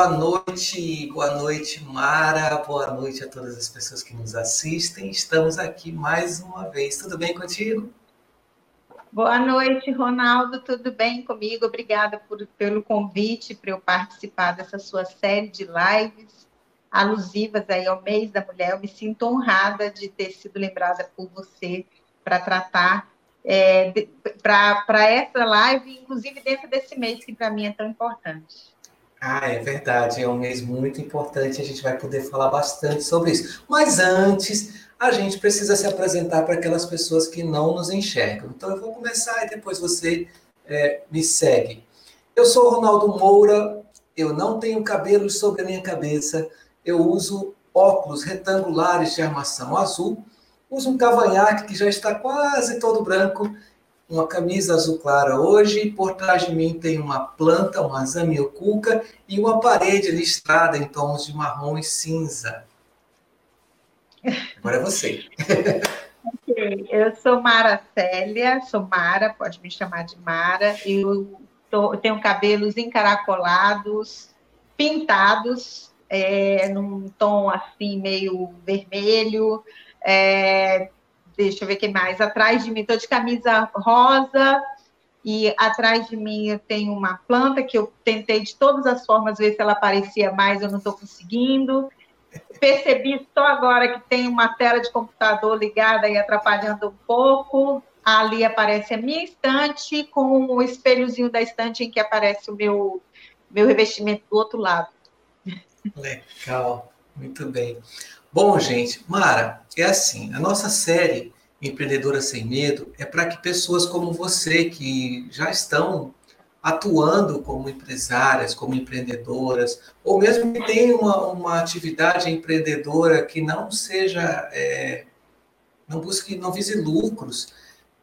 Boa noite, boa noite, Mara. Boa noite a todas as pessoas que nos assistem. Estamos aqui mais uma vez. Tudo bem contigo? Boa noite, Ronaldo. Tudo bem comigo? Obrigada por, pelo convite para eu participar dessa sua série de lives alusivas aí ao mês da mulher. Eu me sinto honrada de ter sido lembrada por você para tratar é, para essa live, inclusive dentro desse mês que para mim é tão importante. Ah, é verdade, é um mês muito importante, a gente vai poder falar bastante sobre isso. Mas antes, a gente precisa se apresentar para aquelas pessoas que não nos enxergam. Então eu vou começar e depois você é, me segue. Eu sou Ronaldo Moura, eu não tenho cabelos sobre a minha cabeça, eu uso óculos retangulares de armação azul Usa um cavanhaque que já está quase todo branco, uma camisa azul clara hoje, por trás de mim tem uma planta, uma zamioculca e uma parede listrada em tons de marrom e cinza. Agora é você. ok, eu sou Mara Célia, sou Mara, pode me chamar de Mara. Eu, tô, eu tenho cabelos encaracolados, pintados, é, num tom assim meio vermelho, é, deixa eu ver o que mais. Atrás de mim, estou de camisa rosa, e atrás de mim tenho uma planta que eu tentei de todas as formas ver se ela aparecia mais, eu não estou conseguindo. Percebi só agora que tem uma tela de computador ligada e atrapalhando um pouco. Ali aparece a minha estante com o espelhozinho da estante em que aparece o meu, meu revestimento do outro lado. Legal, muito bem. Bom, gente, Mara, é assim, a nossa série Empreendedora Sem Medo é para que pessoas como você, que já estão atuando como empresárias, como empreendedoras, ou mesmo que tenham uma, uma atividade empreendedora que não seja, é, não busque, não vise lucros,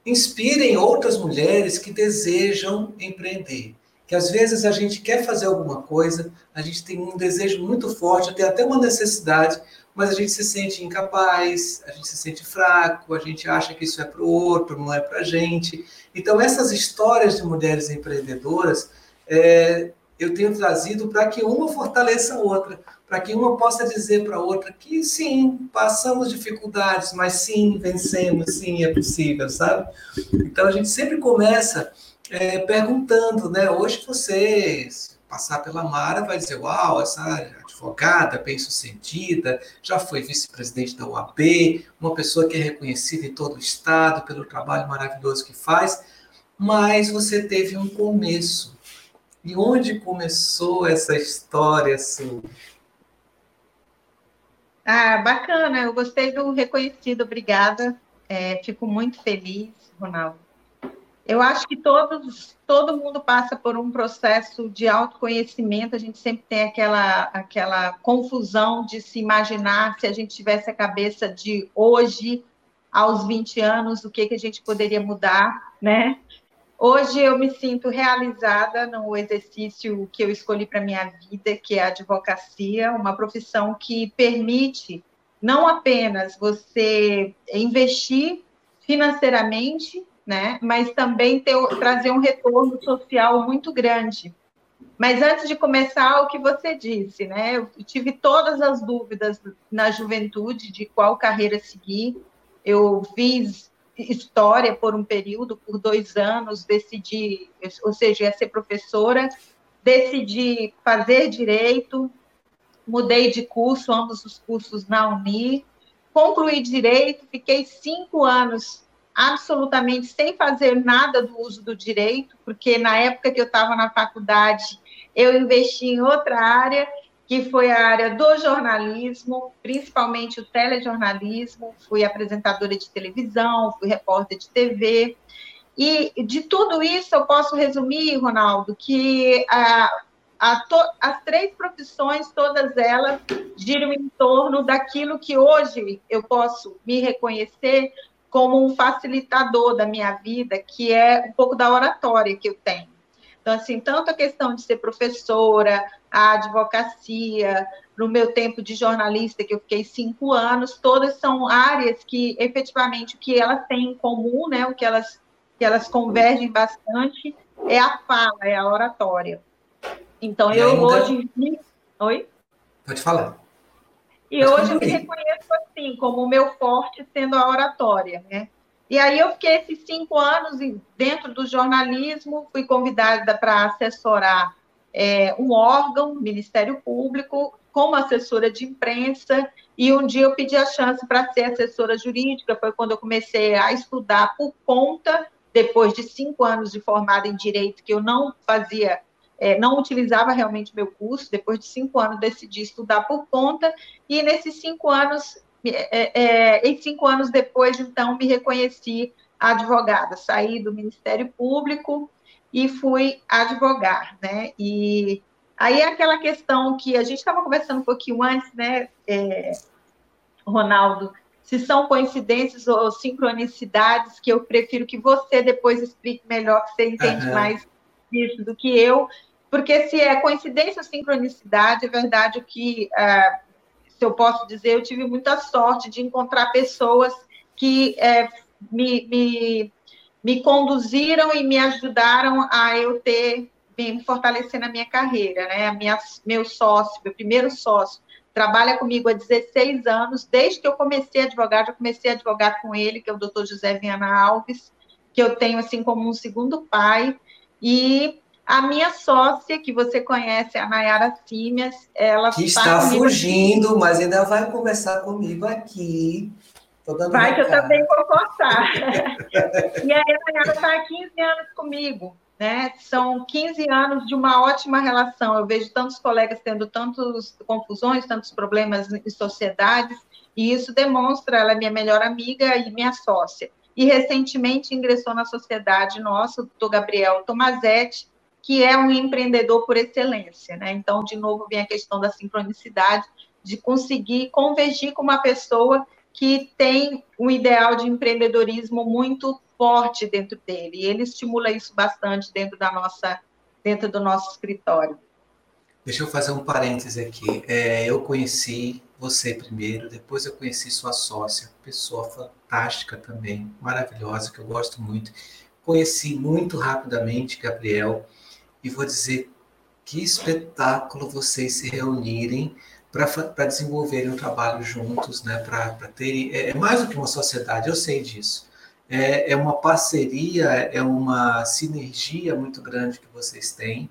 inspirem outras mulheres que desejam empreender. Que às vezes a gente quer fazer alguma coisa, a gente tem um desejo muito forte, tem até uma necessidade, mas a gente se sente incapaz, a gente se sente fraco, a gente acha que isso é para o outro, não é para a gente. Então, essas histórias de mulheres empreendedoras, é, eu tenho trazido para que uma fortaleça a outra, para que uma possa dizer para a outra que sim, passamos dificuldades, mas sim, vencemos, sim, é possível, sabe? Então, a gente sempre começa é, perguntando, né? Hoje você passar pela Mara vai dizer, uau, essa advogada bem-sucedida, já foi vice-presidente da UAB, uma pessoa que é reconhecida em todo o estado pelo trabalho maravilhoso que faz, mas você teve um começo. E onde começou essa história sua? Ah, bacana, eu gostei do reconhecido, obrigada. É, fico muito feliz, Ronaldo. Eu acho que todos, todo mundo passa por um processo de autoconhecimento. A gente sempre tem aquela, aquela confusão de se imaginar se a gente tivesse a cabeça de hoje, aos 20 anos, o que, que a gente poderia mudar, né? Hoje eu me sinto realizada no exercício que eu escolhi para minha vida, que é a advocacia, uma profissão que permite não apenas você investir financeiramente né? Mas também ter, trazer um retorno social muito grande. Mas antes de começar, o que você disse, né? Eu tive todas as dúvidas na juventude de qual carreira seguir. Eu fiz história por um período, por dois anos, decidi, ou seja, ia ser professora, decidi fazer direito, mudei de curso, ambos os cursos na Uni, concluí direito, fiquei cinco anos absolutamente sem fazer nada do uso do direito, porque na época que eu estava na faculdade, eu investi em outra área, que foi a área do jornalismo, principalmente o telejornalismo, fui apresentadora de televisão, fui repórter de TV, e de tudo isso eu posso resumir, Ronaldo, que a, a to, as três profissões, todas elas, giram em torno daquilo que hoje eu posso me reconhecer como um facilitador da minha vida, que é um pouco da oratória que eu tenho. Então, assim, tanto a questão de ser professora, a advocacia, no meu tempo de jornalista, que eu fiquei cinco anos, todas são áreas que, efetivamente, o que elas têm em comum, né, o que elas, que elas convergem bastante, é a fala, é a oratória. Então, e eu ainda... hoje Oi? Pode falar. E hoje eu me reconheço assim, como o meu forte sendo a oratória, né? E aí eu fiquei esses cinco anos dentro do jornalismo, fui convidada para assessorar é, um órgão, Ministério Público, como assessora de imprensa, e um dia eu pedi a chance para ser assessora jurídica, foi quando eu comecei a estudar por conta, depois de cinco anos de formada em Direito, que eu não fazia, é, não utilizava realmente meu curso, depois de cinco anos decidi estudar por conta, e nesses cinco anos é, é, e cinco anos depois, então, me reconheci advogada. Saí do Ministério Público e fui advogar, né? E aí é aquela questão que a gente estava conversando um pouquinho antes, né, é, Ronaldo, se são coincidências ou sincronicidades, que eu prefiro que você depois explique melhor, que você entende uhum. mais isso do que eu, porque se é coincidência ou sincronicidade, é verdade que uh, se eu posso dizer, eu tive muita sorte de encontrar pessoas que é, me, me, me conduziram e me ajudaram a eu ter, me fortalecer na minha carreira, né? Minha, meu sócio, meu primeiro sócio, trabalha comigo há 16 anos, desde que eu comecei a advogar, já comecei a advogar com ele, que é o doutor José Viana Alves, que eu tenho assim como um segundo pai, e a minha sócia, que você conhece, a Nayara Símias, ela que está fugindo, aqui. mas ainda vai conversar comigo aqui. Vai que eu também vou cortar. e aí a Nayara está há 15 anos comigo. Né? São 15 anos de uma ótima relação. Eu vejo tantos colegas tendo tantas confusões, tantos problemas em sociedades, e isso demonstra, ela é minha melhor amiga e minha sócia. E recentemente ingressou na sociedade nossa, o doutor Gabriel Tomazetti, que é um empreendedor por excelência, né? Então, de novo, vem a questão da sincronicidade, de conseguir convergir com uma pessoa que tem um ideal de empreendedorismo muito forte dentro dele. E ele estimula isso bastante dentro da nossa, dentro do nosso escritório. Deixa eu fazer um parêntese aqui. É, eu conheci você primeiro, depois eu conheci sua sócia, pessoa fantástica também, maravilhosa, que eu gosto muito. Conheci muito rapidamente Gabriel e vou dizer que espetáculo vocês se reunirem para desenvolverem um trabalho juntos, né? Para terem. É, é, mais do que uma sociedade, eu sei disso. É, é uma parceria, é uma sinergia muito grande que vocês têm,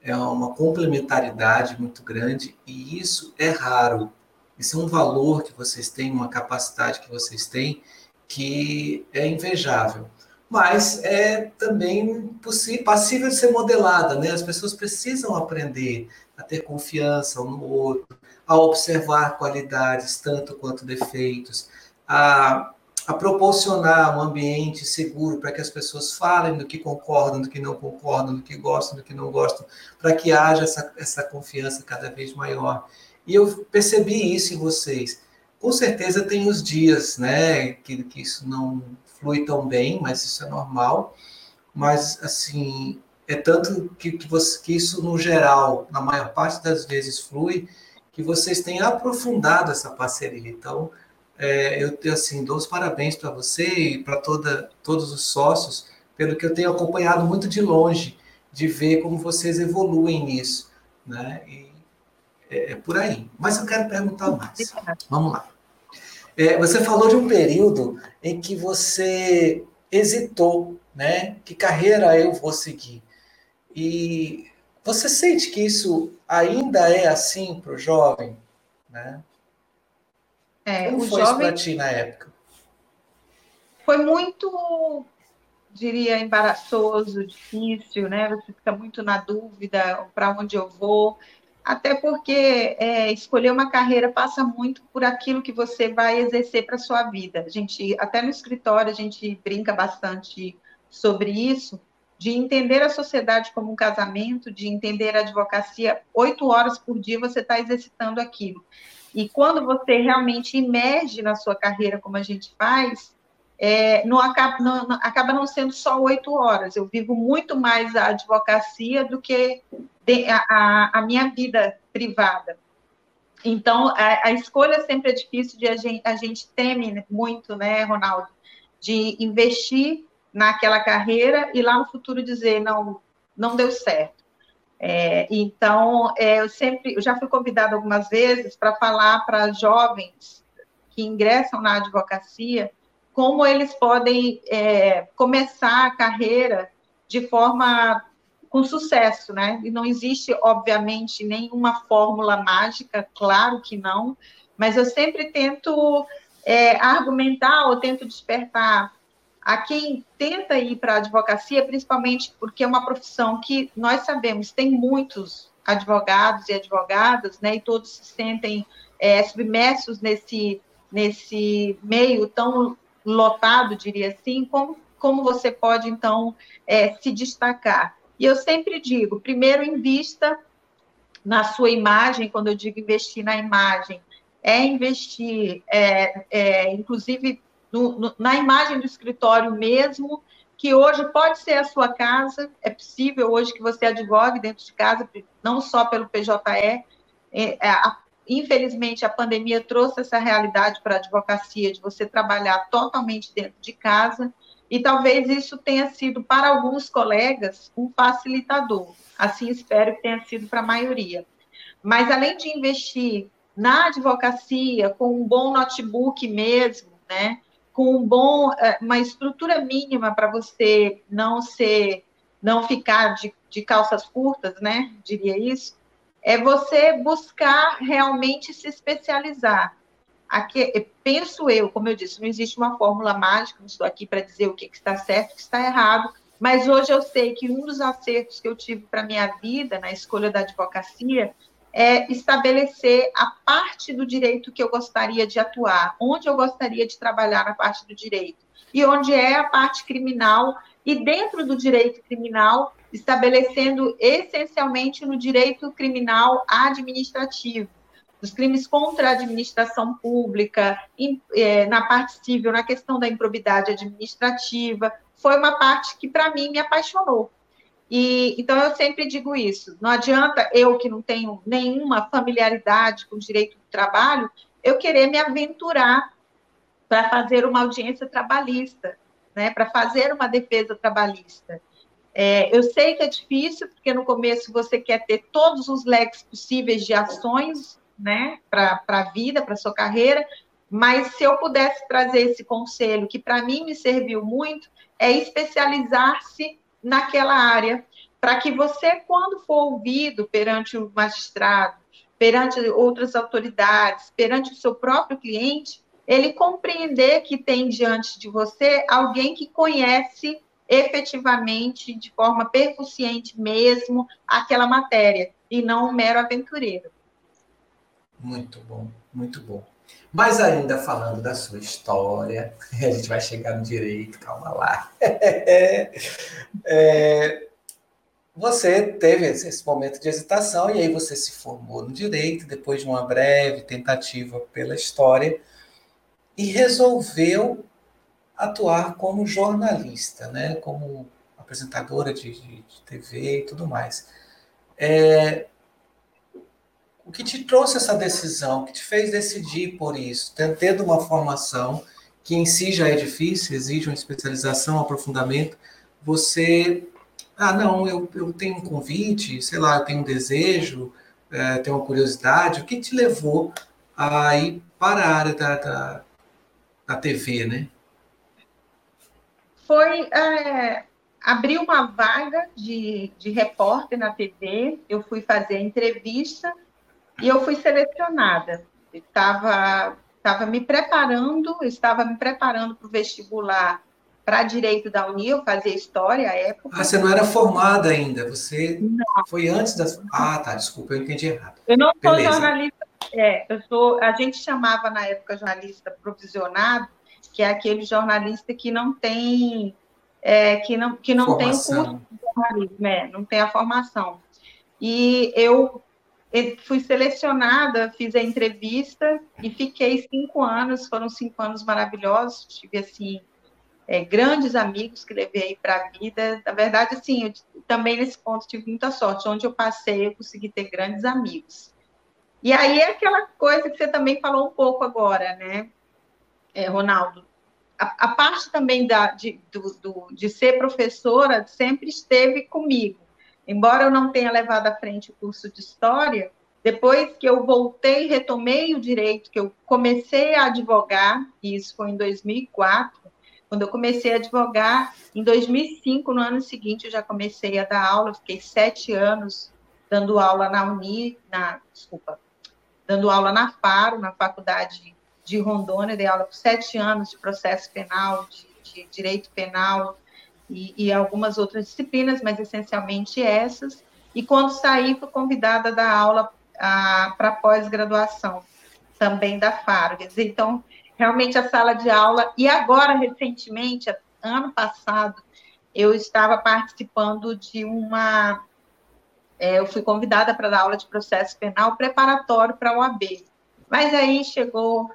é uma complementaridade muito grande, e isso é raro. Isso é um valor que vocês têm, uma capacidade que vocês têm, que é invejável mas é também passível de ser modelada, né? As pessoas precisam aprender a ter confiança um no outro, a observar qualidades tanto quanto defeitos, a, a proporcionar um ambiente seguro para que as pessoas falem do que concordam, do que não concordam, do que gostam, do que não gostam, para que haja essa, essa confiança cada vez maior. E eu percebi isso em vocês. Com certeza tem os dias, né, que, que isso não flui tão bem, mas isso é normal. Mas, assim, é tanto que, que, você, que isso, no geral, na maior parte das vezes, flui, que vocês têm aprofundado essa parceria. Então, é, eu assim, dou os parabéns para você e para todos os sócios, pelo que eu tenho acompanhado muito de longe, de ver como vocês evoluem nisso. Né? E é, é por aí. Mas eu quero perguntar mais. Vamos lá. É, você falou de um período em que você hesitou, né? Que carreira eu vou seguir? E você sente que isso ainda é assim para o jovem, né? É, Como foi jovem... isso para ti na época? Foi muito, diria, embaraçoso, difícil, né? Você fica muito na dúvida para onde eu vou até porque é, escolher uma carreira passa muito por aquilo que você vai exercer para sua vida. A gente, até no escritório, a gente brinca bastante sobre isso, de entender a sociedade como um casamento, de entender a advocacia, oito horas por dia você está exercitando aquilo. E quando você realmente emerge na sua carreira, como a gente faz, é, não, acaba, não, não, acaba não sendo só oito horas. Eu vivo muito mais a advocacia do que a, a, minha vida privada. Então, a, a, escolha sempre é difícil, de a gente, a gente teme muito, né, Ronaldo, de investir naquela carreira e lá no futuro dizer, não, não deu certo. É, então, é, eu sempre, eu já fui convidada algumas vezes para falar para jovens que ingressam na advocacia como eles podem é, começar a carreira de forma com sucesso, né? E não existe, obviamente, nenhuma fórmula mágica, claro que não, mas eu sempre tento é, argumentar ou tento despertar a quem tenta ir para a advocacia, principalmente porque é uma profissão que nós sabemos tem muitos advogados e advogadas, né? E todos se sentem é, submersos nesse nesse meio tão lotado, diria assim, como como você pode então é, se destacar? E eu sempre digo, primeiro invista na sua imagem, quando eu digo investir na imagem, é investir, é, é, inclusive, no, no, na imagem do escritório mesmo, que hoje pode ser a sua casa, é possível hoje que você advogue dentro de casa, não só pelo PJE. É, infelizmente, a pandemia trouxe essa realidade para a advocacia, de você trabalhar totalmente dentro de casa, e talvez isso tenha sido, para alguns colegas, um facilitador. Assim espero que tenha sido para a maioria. Mas, além de investir na advocacia, com um bom notebook mesmo, né? com um bom, eh, uma estrutura mínima para você não ser, não ficar de, de calças curtas, né? Diria isso. É você buscar realmente se especializar. Aqui, penso eu, como eu disse, não existe uma fórmula mágica, não estou aqui para dizer o que, que está certo, o que está errado, mas hoje eu sei que um dos acertos que eu tive para minha vida na escolha da advocacia é estabelecer a parte do direito que eu gostaria de atuar, onde eu gostaria de trabalhar na parte do direito, e onde é a parte criminal, e dentro do direito criminal, estabelecendo essencialmente no direito criminal administrativo, os crimes contra a administração pública, é, na parte civil, na questão da improbidade administrativa, foi uma parte que, para mim, me apaixonou. E então eu sempre digo isso. Não adianta eu que não tenho nenhuma familiaridade com o direito do trabalho, eu querer me aventurar para fazer uma audiência trabalhista, né? Para fazer uma defesa trabalhista. É, eu sei que é difícil, porque no começo você quer ter todos os leques possíveis de ações, né? Para a vida, para sua carreira. Mas se eu pudesse trazer esse conselho, que para mim me serviu muito, é especializar-se naquela área, para que você, quando for ouvido perante o magistrado, perante outras autoridades, perante o seu próprio cliente, ele compreender que tem diante de você alguém que conhece efetivamente, de forma percussiente mesmo, aquela matéria, e não um mero aventureiro. Muito bom, muito bom. Mas ainda falando da sua história, a gente vai chegar no direito, calma lá. é, você teve esse momento de hesitação e aí você se formou no direito, depois de uma breve tentativa pela história, e resolveu atuar como jornalista, né? como apresentadora de, de, de TV e tudo mais. É, o que te trouxe essa decisão, o que te fez decidir por isso, tendo uma formação que em si já é difícil, exige uma especialização, um aprofundamento, você, ah, não, eu, eu tenho um convite, sei lá, eu tenho um desejo, é, tenho uma curiosidade, o que te levou a ir para a área da, da, da TV, né? Foi é, abrir uma vaga de, de repórter na TV, eu fui fazer entrevista e eu fui selecionada. Estava estava me preparando, estava me preparando para o vestibular para direito da Unil, fazer história à época. Ah, você não era formada ainda, você não. foi antes das. Ah, tá, desculpa, eu entendi errado. Eu não sou Beleza. jornalista, é, eu sou, a gente chamava na época jornalista provisionado, que é aquele jornalista que não tem é, que não, que não tem o curso de jornalismo, é, não tem a formação. E eu fui selecionada, fiz a entrevista e fiquei cinco anos, foram cinco anos maravilhosos, tive, assim, é, grandes amigos que levei para a vida. Na verdade, assim, eu, também nesse ponto tive muita sorte. Onde eu passei, eu consegui ter grandes amigos. E aí é aquela coisa que você também falou um pouco agora, né, é, Ronaldo? A, a, parte também da, de, do, do, de ser professora sempre esteve comigo. embora eu não tenha levado à frente o curso de História, depois que eu voltei, retomei o direito, que eu comecei a advogar, e isso foi em 2004, quando eu comecei a advogar, em 2005, no ano seguinte, eu já comecei a dar aula, fiquei sete anos dando aula na Uni, na, desculpa, dando aula na Faro, na Faculdade de Rondônia, dei aula por sete anos de processo penal, de, de direito penal e, e, algumas outras disciplinas, mas essencialmente essas. E quando saí, fui convidada a dar aula para pós-graduação, também da Faro. Então, realmente a sala de aula, e agora, recentemente, ano passado, eu estava participando de uma. É, eu fui convidada para dar aula de processo penal preparatório para a OAB. Mas aí chegou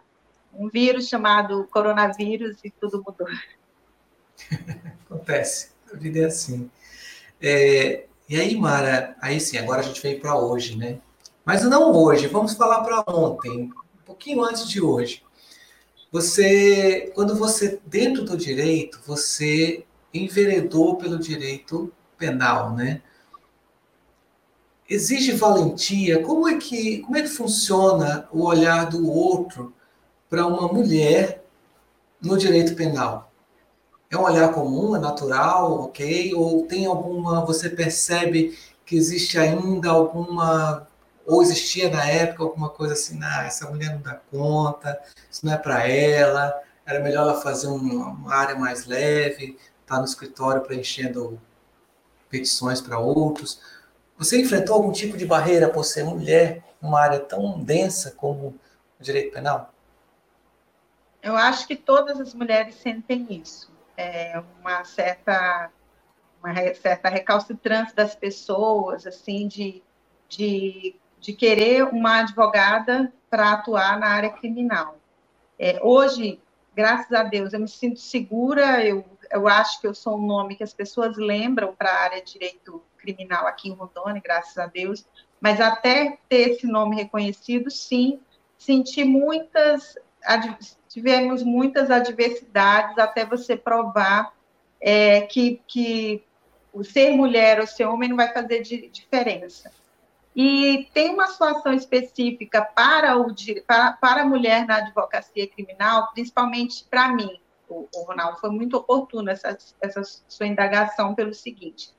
um vírus chamado coronavírus e tudo mudou. Acontece, a vida é assim. É, e aí, Mara, aí sim, agora a gente veio para hoje, né? Mas não hoje, vamos falar para ontem, um pouquinho antes de hoje. Você, quando você, dentro do direito, você enveredou pelo direito penal, né? Exige valentia. Como é que, como é que funciona o olhar do outro para uma mulher no direito penal? É um olhar comum, é natural, ok? Ou tem alguma, você percebe que existe ainda alguma, ou existia na época alguma coisa assim, ah, essa mulher não dá conta, isso não é para ela, era melhor ela fazer uma, área mais leve, estar tá no escritório preenchendo petições para outros. Você enfrentou algum tipo de barreira por ser mulher numa área tão densa como o direito penal? Eu acho que todas as mulheres sentem isso. É uma certa uma certa recalcitrância das pessoas, assim, de, de, de querer uma advogada para atuar na área criminal. É, hoje, graças a Deus, eu me sinto segura, eu, eu acho que eu sou um nome que as pessoas lembram para a área de direito criminal aqui em Rondônia, graças a Deus, mas até ter esse nome reconhecido, sim, senti muitas tivemos muitas adversidades até você provar é, que, que o ser mulher ou ser homem não vai fazer de, diferença. E tem uma situação específica para, o, para, para a mulher na advocacia criminal, principalmente para mim, o, o, Ronaldo, foi muito oportuno essa, essa sua indagação pelo seguinte.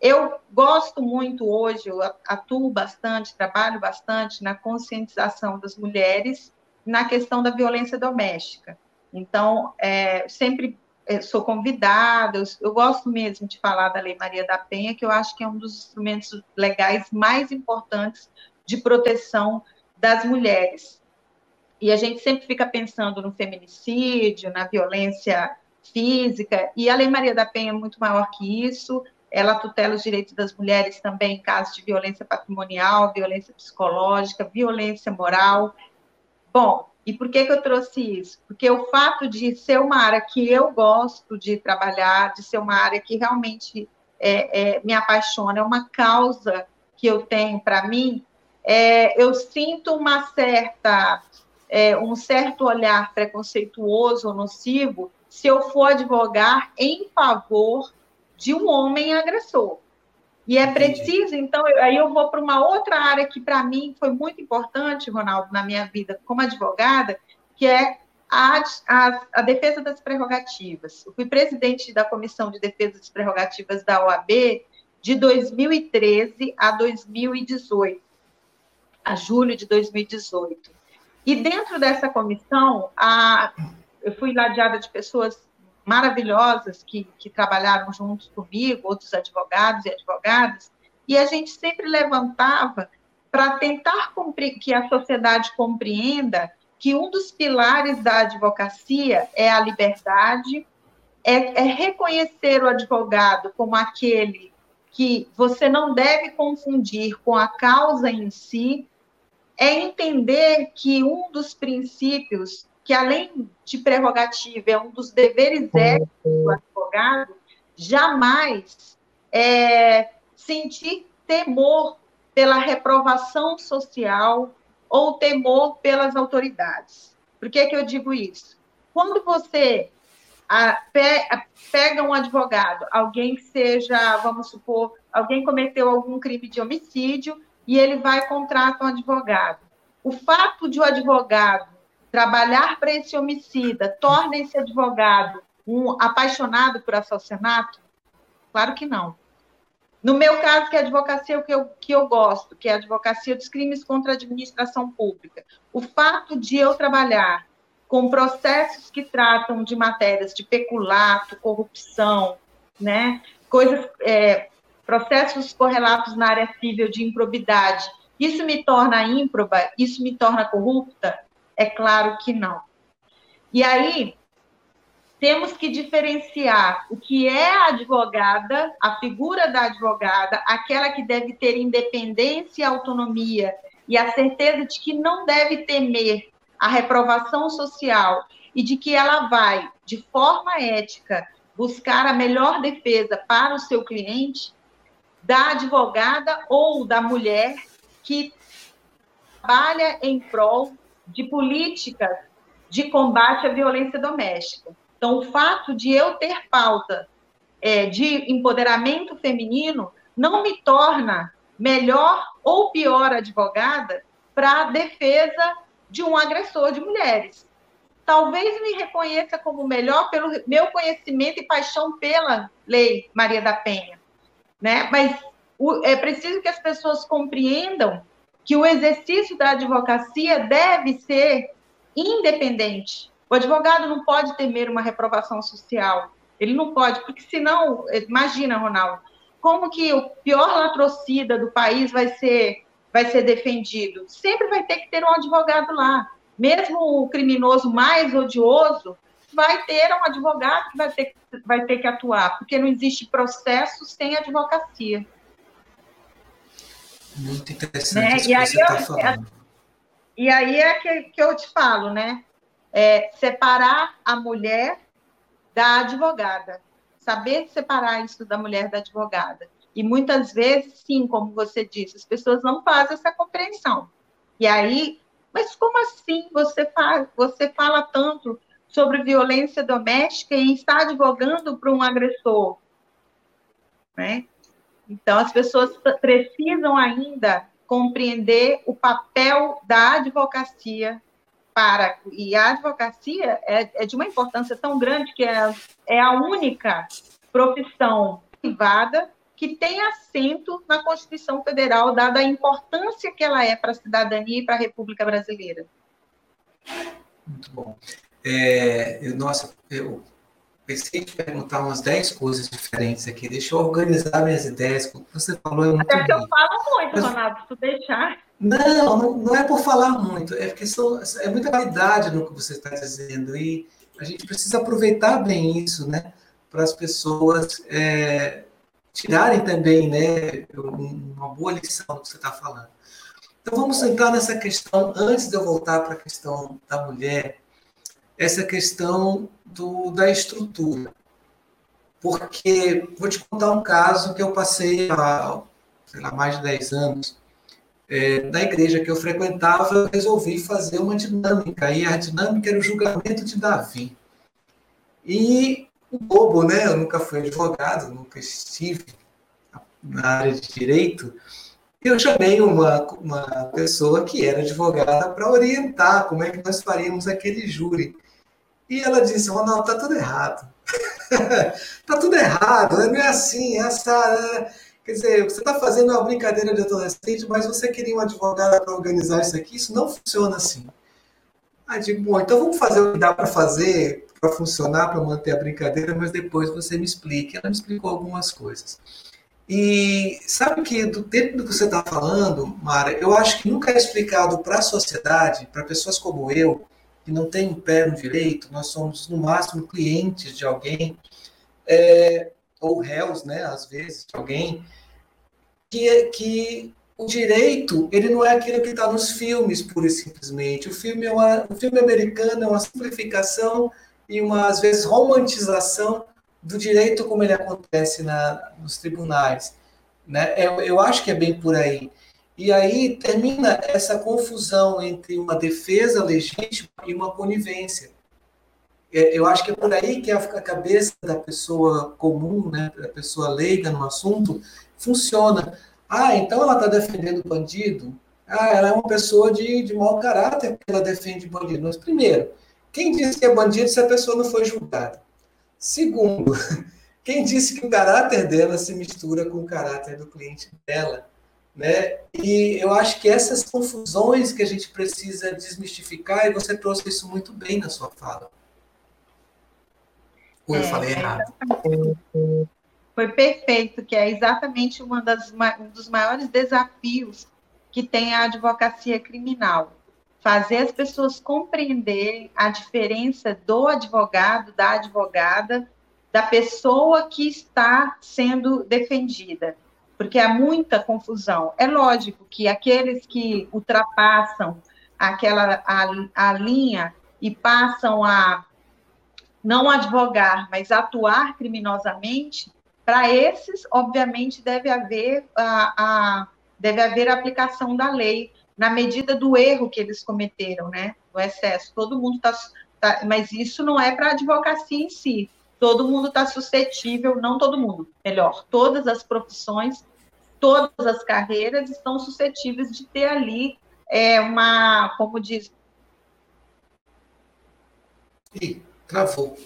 Eu gosto muito hoje, eu atuo bastante, trabalho bastante na conscientização das mulheres na questão da violência doméstica. Então, é, sempre é, sou convidada, eu, eu, gosto mesmo de falar da Lei Maria da Penha, que eu acho que é um dos instrumentos legais mais importantes de proteção das mulheres. E a gente sempre fica pensando no feminicídio, na violência física, e a Lei Maria da Penha é muito maior que isso, ela tutela os direitos das mulheres também em casos de violência patrimonial, violência psicológica, violência moral, Bom, e por que, que eu trouxe isso? Porque o fato de ser uma área que eu gosto de trabalhar, de ser uma área que realmente é, é, me apaixona, é uma causa que eu tenho para mim, é, eu sinto uma certa, é, um certo olhar preconceituoso ou nocivo se eu for advogar em favor de um homem agressor. E é preciso, então, aí eu vou para uma outra área que para mim foi muito importante, Ronaldo, na minha vida como advogada, que é a, a, a, defesa das prerrogativas. Eu fui presidente da Comissão de Defesa das Prerrogativas da OAB de 2013 a 2018, a julho de 2018. E dentro dessa comissão, a, eu fui ladeada de pessoas maravilhosas que, que trabalharam juntos comigo, outros advogados e advogadas, e a gente sempre levantava para tentar que a sociedade compreenda que um dos pilares da advocacia é a liberdade, é, é reconhecer o advogado como aquele que você não deve confundir com a causa em si, é entender que um dos princípios que além de prerrogativa, é um dos deveres éticos do advogado, jamais é, sentir temor pela reprovação social ou temor pelas autoridades. Por que, que eu digo isso? Quando você a, pe, a, pega um advogado, alguém que seja, vamos supor, alguém cometeu algum crime de homicídio e ele vai contratar um advogado. O fato de o advogado trabalhar para esse homicida torna esse advogado um apaixonado por assassinato? Claro que não. No meu caso, que é a advocacia que eu, que eu gosto, que é a advocacia dos crimes contra a administração pública, o fato de eu trabalhar com processos que tratam de matérias de peculato, corrupção, né, coisas, é, processos correlatos na área civil de improbidade, isso me torna ímproba? Isso me torna corrupta? É claro que não. E aí, temos que diferenciar o que é a advogada, a figura da advogada, aquela que deve ter independência e autonomia e a certeza de que não deve temer a reprovação social e de que ela vai, de forma ética, buscar a melhor defesa para o seu cliente, da advogada ou da mulher que trabalha em prol de políticas de combate à violência doméstica. Então, o fato de eu ter pauta é, de empoderamento feminino não me torna melhor ou pior advogada para a defesa de um agressor de mulheres. Talvez me reconheça como melhor pelo meu conhecimento e paixão pela lei Maria da Penha, né? Mas é preciso que as pessoas compreendam que o exercício da advocacia deve ser independente, o advogado não pode temer uma reprovação social. Ele não pode, porque senão, imagina, Ronaldo, como que o pior latrocida do país vai ser, vai ser defendido? Sempre vai ter que ter um advogado lá. Mesmo o criminoso mais odioso, vai ter um advogado que vai ter, vai ter que atuar, porque não existe processo sem advocacia. Muito interessante né? você está falando. E aí é que, que eu te falo, né? é, separar a mulher da advogada, saber separar isso da mulher da advogada. E muitas vezes, sim, como você disse, as pessoas não fazem essa compreensão. E aí, mas como assim você fala, você fala tanto sobre violência doméstica e está advogando para um agressor? Né? Então, as pessoas precisam ainda compreender o papel da advocacia para e a advocacia é, é de uma importância tão grande que é, é a única profissão privada que tem assento na Constituição Federal, dada a importância que ela é para a cidadania e para a República Brasileira. Muito bom. É, eu, nossa, eu pensei em perguntar umas 10 coisas diferentes aqui. Deixa eu organizar minhas ideias. O que você falou é muito Até que eu falo muito, Mas... Ronaldo, se tu deixar. Não, não, não é por falar muito, é porque são, é muita qualidade no que você está dizendo e a gente precisa aproveitar bem isso, né, para as pessoas é, tirarem também, né, uma boa lição do que você está falando. Então vamos entrar nessa questão, antes de eu voltar para a questão da mulher, essa questão do, da estrutura. Porque vou te contar um caso que eu passei há, sei lá, mais de 10 anos, é, na igreja que eu frequentava, eu resolvi fazer uma dinâmica, e a dinâmica era o julgamento de Davi. E o bobo, né? Eu nunca fui advogado, nunca estive na área de direito. Eu chamei uma, uma pessoa que era advogada para orientar como é que nós faríamos aquele júri. E ela disse: Ronaldo, tá tudo errado. tá tudo errado, não é assim, é essa. Quer dizer, você está fazendo uma brincadeira de adolescente, mas você queria um advogado para organizar isso aqui, isso não funciona assim. Aí digo, bom, então vamos fazer o que dá para fazer, para funcionar, para manter a brincadeira, mas depois você me explique. Ela me explicou algumas coisas. E sabe que do tempo que você está falando, Mara, eu acho que nunca é explicado para a sociedade, para pessoas como eu, não tem um pé no direito, nós somos no máximo clientes de alguém, é, ou réus, né, às vezes, de alguém, que, é, que o direito ele não é aquilo que está nos filmes, pura e simplesmente. O filme, é uma, o filme americano é uma simplificação e uma, às vezes, romantização do direito como ele acontece na, nos tribunais. Né? Eu, eu acho que é bem por aí. E aí termina essa confusão entre uma defesa legítima e uma conivência. é, eu acho que é por aí que a cabeça da pessoa comum, né, da pessoa leiga no assunto, funciona. Ah, então ela está defendendo o bandido? Ah, ela é uma pessoa de, de mau caráter porque ela defende bandido. Mas, primeiro, quem disse que é bandido se a pessoa não foi julgada? Segundo, quem disse que o caráter dela se mistura com o caráter do cliente dela? Né? E eu acho que essas confusões que a gente precisa desmistificar, e você trouxe isso muito bem na sua fala. Ou eu é, falei errado? Foi perfeito, que é exatamente uma das, um dos maiores desafios que tem a advocacia criminal. Fazer as pessoas compreenderem a diferença do advogado, da advogada, da pessoa que está sendo defendida. Porque há muita confusão. É lógico que aqueles que ultrapassam aquela a, a linha e passam a não advogar, mas atuar criminosamente, para esses, obviamente, deve haver a, a, deve haver a aplicação da lei na medida do erro que eles cometeram, né? Do excesso. Todo mundo está. Tá, mas isso não é para a advocacia em si. Todo mundo está suscetível, não todo mundo, melhor, todas as profissões, todas as carreiras estão suscetíveis de ter ali é, uma, como diz. Ih, travou.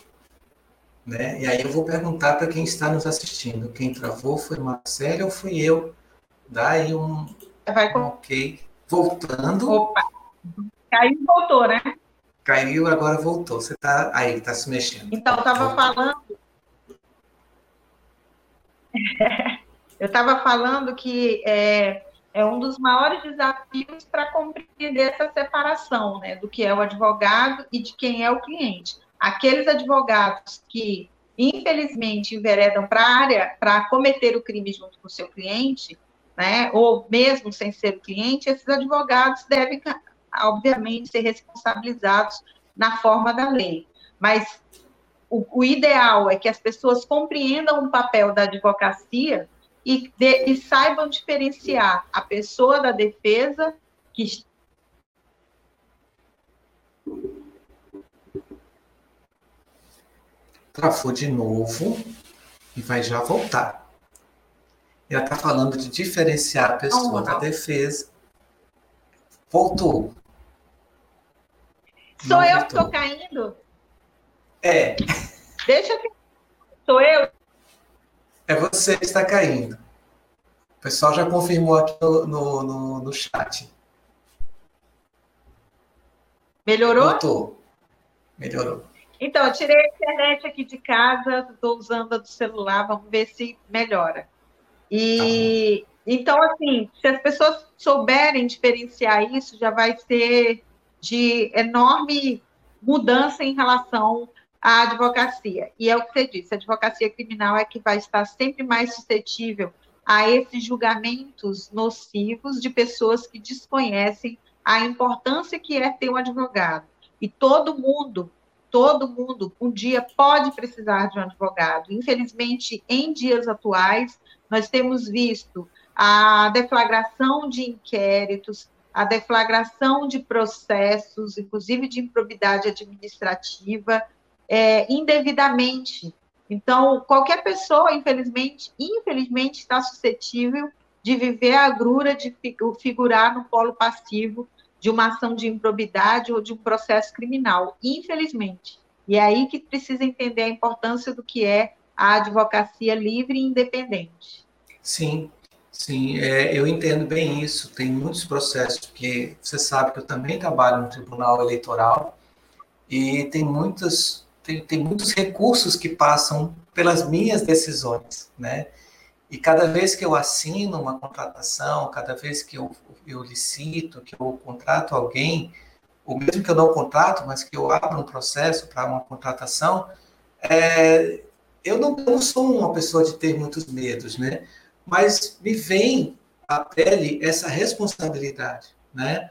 Né? E aí eu vou perguntar para quem está nos assistindo, quem travou foi Marcelo ou fui eu? Dá aí um, Vai um ok. Voltando. Opa, caiu e voltou, né? Caiu, agora voltou. Você está aí, está se mexendo. Então, eu estava falando. eu estava falando que é, é um dos maiores desafios para compreender essa separação, né, do que é o advogado e de quem é o cliente aqueles advogados que, infelizmente, enveredam para a área para cometer o crime junto com o seu cliente, né, ou mesmo sem ser o cliente, esses advogados devem, obviamente, ser responsabilizados na forma da lei. Mas o, o ideal é que as pessoas compreendam o papel da advocacia e, de, e saibam diferenciar a pessoa da defesa que travou de novo e vai já voltar. Ela está falando de diferenciar a pessoa da defesa. Voltou. Sou Não eu voltou. que estou caindo? É. Deixa eu. Sou eu? É você que está caindo. O pessoal já confirmou aqui no, no, no, no chat. Melhorou? Voltou. Melhorou. Então, eu tirei a internet aqui de casa, estou usando a do celular, vamos ver se melhora. E tá então, assim, se as pessoas souberem diferenciar isso, já vai ser de enorme mudança em relação à advocacia. E é o que você disse, a advocacia criminal é que vai estar sempre mais suscetível a esses julgamentos nocivos de pessoas que desconhecem a importância que é ter um advogado. E todo mundo todo mundo um dia pode precisar de um advogado. Infelizmente, em dias atuais, nós temos visto a deflagração de inquéritos, a deflagração de processos, inclusive de improbidade administrativa, é, indevidamente. Então, qualquer pessoa, infelizmente, infelizmente, está suscetível de viver a agrura de figurar no polo passivo de uma ação de improbidade ou de um processo criminal, infelizmente. E é aí que precisa entender a importância do que é a advocacia livre e independente. Sim, sim, é, eu entendo bem isso. Tem muitos processos que você sabe que eu também trabalho no Tribunal Eleitoral e tem muitos tem, tem muitos recursos que passam pelas minhas decisões, né? E cada vez que eu assino uma contratação, cada vez que eu, eu licito, que eu contrato alguém, ou mesmo que eu não contrato, mas que eu abro um processo para uma contratação, é, eu não, não, sou uma pessoa de ter muitos medos, né? Mas me vem à pele essa responsabilidade, né?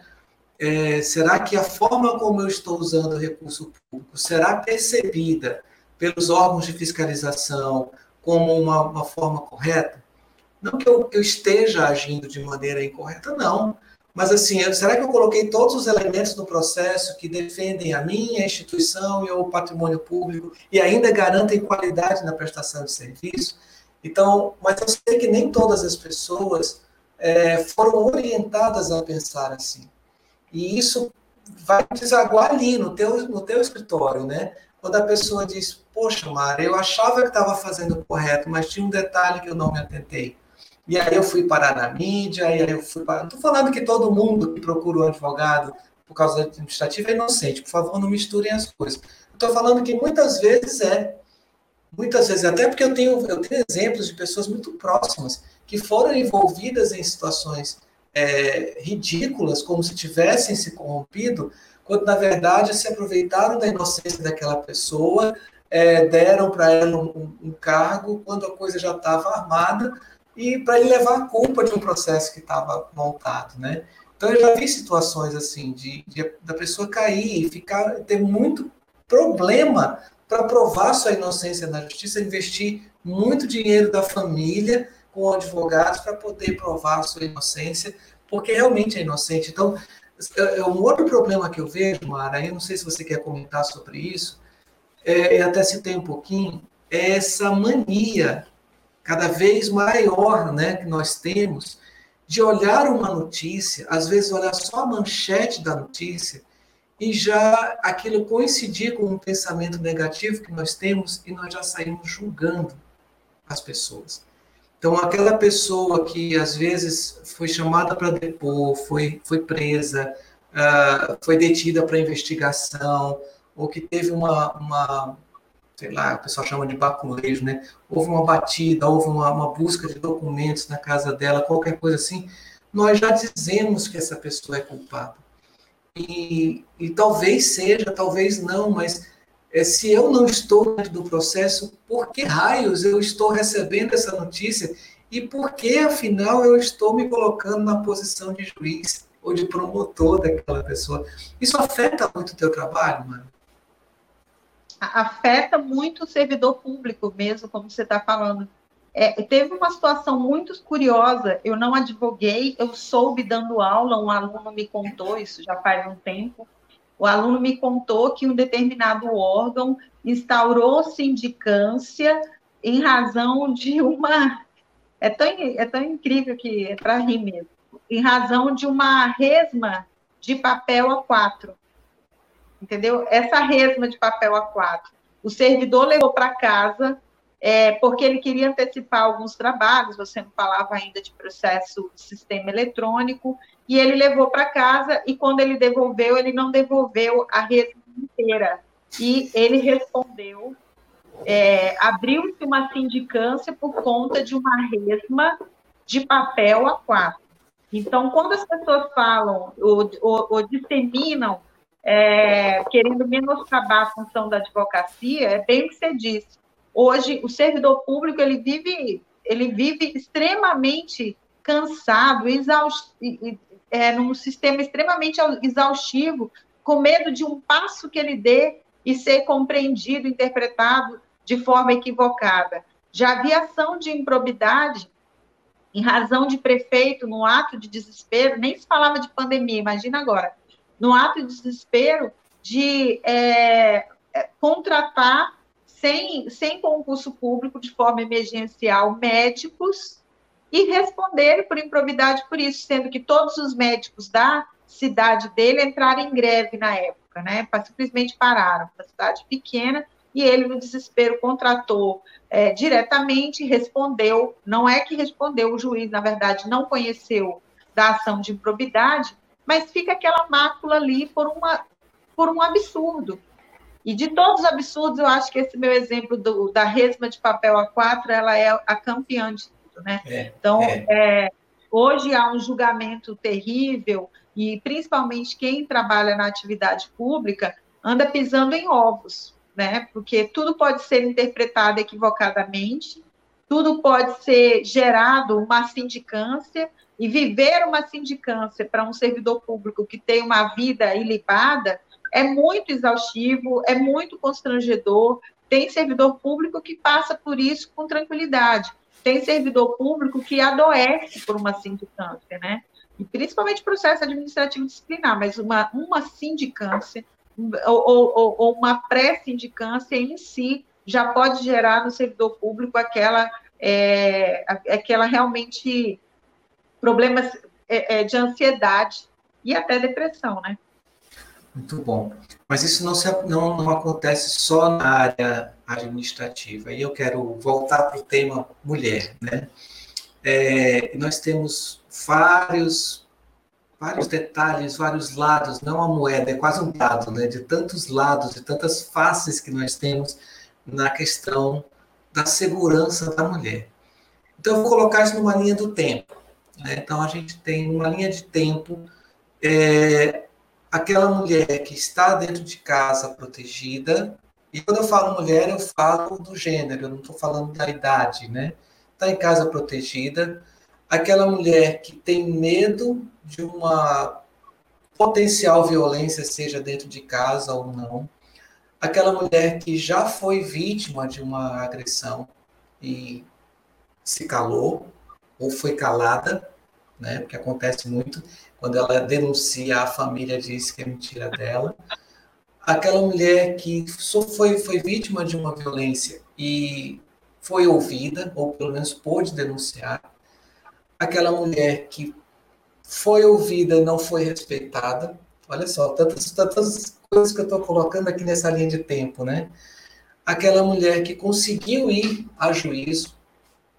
É, será que a forma como eu estou usando o recurso público será percebida pelos órgãos de fiscalização, como uma, uma forma correta. Não que eu, eu, esteja agindo de maneira incorreta, não, Mas assim, será que eu coloquei todos os elementos no processo que defendem a minha instituição e o patrimônio público e ainda garantem qualidade na prestação de serviço? Então, mas eu sei que nem todas as pessoas é, foram orientadas a pensar assim. E isso vai desaguar ali no teu, no teu escritório, né? Quando a pessoa diz, poxa, Mara, eu achava que estava fazendo correto, mas tinha um detalhe que eu não me atentei. E aí eu fui parar na mídia, e aí eu fui parar. Estou falando que todo mundo que procura um advogado por causa administrativa é inocente. Por favor, não misturem as coisas. Estou falando que muitas vezes é. Muitas vezes, até porque eu tenho, eu tenho exemplos de pessoas muito próximas que foram envolvidas em situações é, ridículas, como se tivessem se corrompido, quando na verdade se aproveitaram da inocência daquela pessoa, é, deram para ela um, um, cargo quando a coisa já estava armada e para ele levar a culpa de um processo que estava montado, né? Então eu já vi situações assim de, de da pessoa cair e ficar ter muito problema para provar sua inocência na justiça, investir muito dinheiro da família com advogados para poder provar sua inocência, porque realmente é inocente. Então, um outro problema que eu vejo, Mara, eu não sei se você quer comentar sobre isso, é, até citei um pouquinho, é essa mania cada vez maior né, que nós temos de olhar uma notícia, às vezes olhar só a manchete da notícia, e já aquilo coincidir com um pensamento negativo que nós temos e nós já saímos julgando as pessoas. Então, aquela pessoa que às vezes foi chamada para depor, foi, foi presa, uh, foi detida para investigação, ou que teve uma, uma, sei lá, o pessoal chama de baculejo, né? Houve uma batida, houve uma, uma busca de documentos na casa dela, qualquer coisa assim, nós já dizemos que essa pessoa é culpada. E, e talvez seja, talvez não, mas é, se eu não estou dentro do processo, por que raios eu estou recebendo essa notícia e por que, afinal, eu estou me colocando na posição de juiz ou de promotor daquela pessoa? Isso afeta muito o teu trabalho, mano? Afeta muito o servidor público mesmo, como você está falando. É, teve uma situação muito curiosa, eu não advoguei, eu soube dando aula, um aluno me contou, isso já faz um tempo, o aluno me contou que um determinado órgão instaurou sindicância em razão de uma. É tão, é tão incrível que é para rir mesmo. Em razão de uma resma de papel A4. Entendeu? Essa resma de papel A4. O servidor levou para casa, é, porque ele queria antecipar alguns trabalhos, você não falava ainda de processo de sistema eletrônico, e ele levou para casa, e quando ele devolveu, ele não devolveu a rede inteira. E ele respondeu, é, abriu-se uma sindicância por conta de uma resma de papel A4. Então, quando as pessoas falam ou, ou, ou disseminam, é, querendo menoscabar a função da advocacia, é bem o que você disse. Hoje, o servidor público, ele vive, ele vive extremamente cansado, exausto, é, num sistema extremamente exaustivo, com medo de um passo que ele dê e ser compreendido, interpretado de forma equivocada. Já havia ação de improbidade em razão de prefeito, no ato de desespero, nem se falava de pandemia, imagina agora, no ato de desespero de é, é contratar sem, sem concurso público, de forma emergencial, médicos e responder por improbidade por isso, sendo que todos os médicos da cidade dele entraram em greve na época, né? Simplesmente pararam, uma cidade pequena, e ele, no desespero, contratou é, diretamente, respondeu, não é que respondeu, o juiz, na verdade, não conheceu da ação de improbidade, mas fica aquela mácula ali por, uma, por um absurdo. E de todos os absurdos, eu acho que esse meu exemplo do, da resma de papel A4, ela é a campeã de né? É, então, é. É, hoje há um julgamento terrível e principalmente quem trabalha na atividade pública anda pisando em ovos, né? Porque tudo pode ser interpretado equivocadamente, tudo pode ser gerado uma sindicância e viver uma sindicância para um servidor público que tem uma vida ilibada é muito exaustivo, é muito constrangedor. Tem servidor público que passa por isso com tranquilidade tem servidor público que adoece por uma sindicância, né? e principalmente processo administrativo disciplinar, mas uma, uma sindicância ou, ou, ou uma pré-sindicância em si já pode gerar no servidor público aquela, é, aquela realmente problemas é, é, de ansiedade e até depressão, né? Muito bom. Mas isso não, se, não, não acontece só na área administrativa. E eu quero voltar para o tema mulher, né? É, nós temos vários vários detalhes, vários lados, não a moeda, é quase um dado, né? De tantos lados, de tantas faces que nós temos na questão da segurança da mulher. Então, eu vou colocar isso numa linha do tempo. Né? Então, a gente tem uma linha de tempo, é, aquela mulher que está dentro de casa protegida, e quando eu falo mulher, eu falo do gênero, eu não estou falando da idade, né? Está em casa protegida, aquela mulher que tem medo de uma potencial violência, seja dentro de casa ou não, aquela mulher que já foi vítima de uma agressão e se calou ou foi calada, né? Porque acontece muito quando ela denuncia a família diz que é mentira dela. Aquela mulher que foi foi vítima de uma violência e foi ouvida ou pelo menos pôde denunciar. Aquela mulher que foi ouvida e não foi respeitada. Olha só, tantas, tantas coisas que eu estou colocando aqui nessa linha de tempo, né? Aquela mulher que conseguiu ir a juízo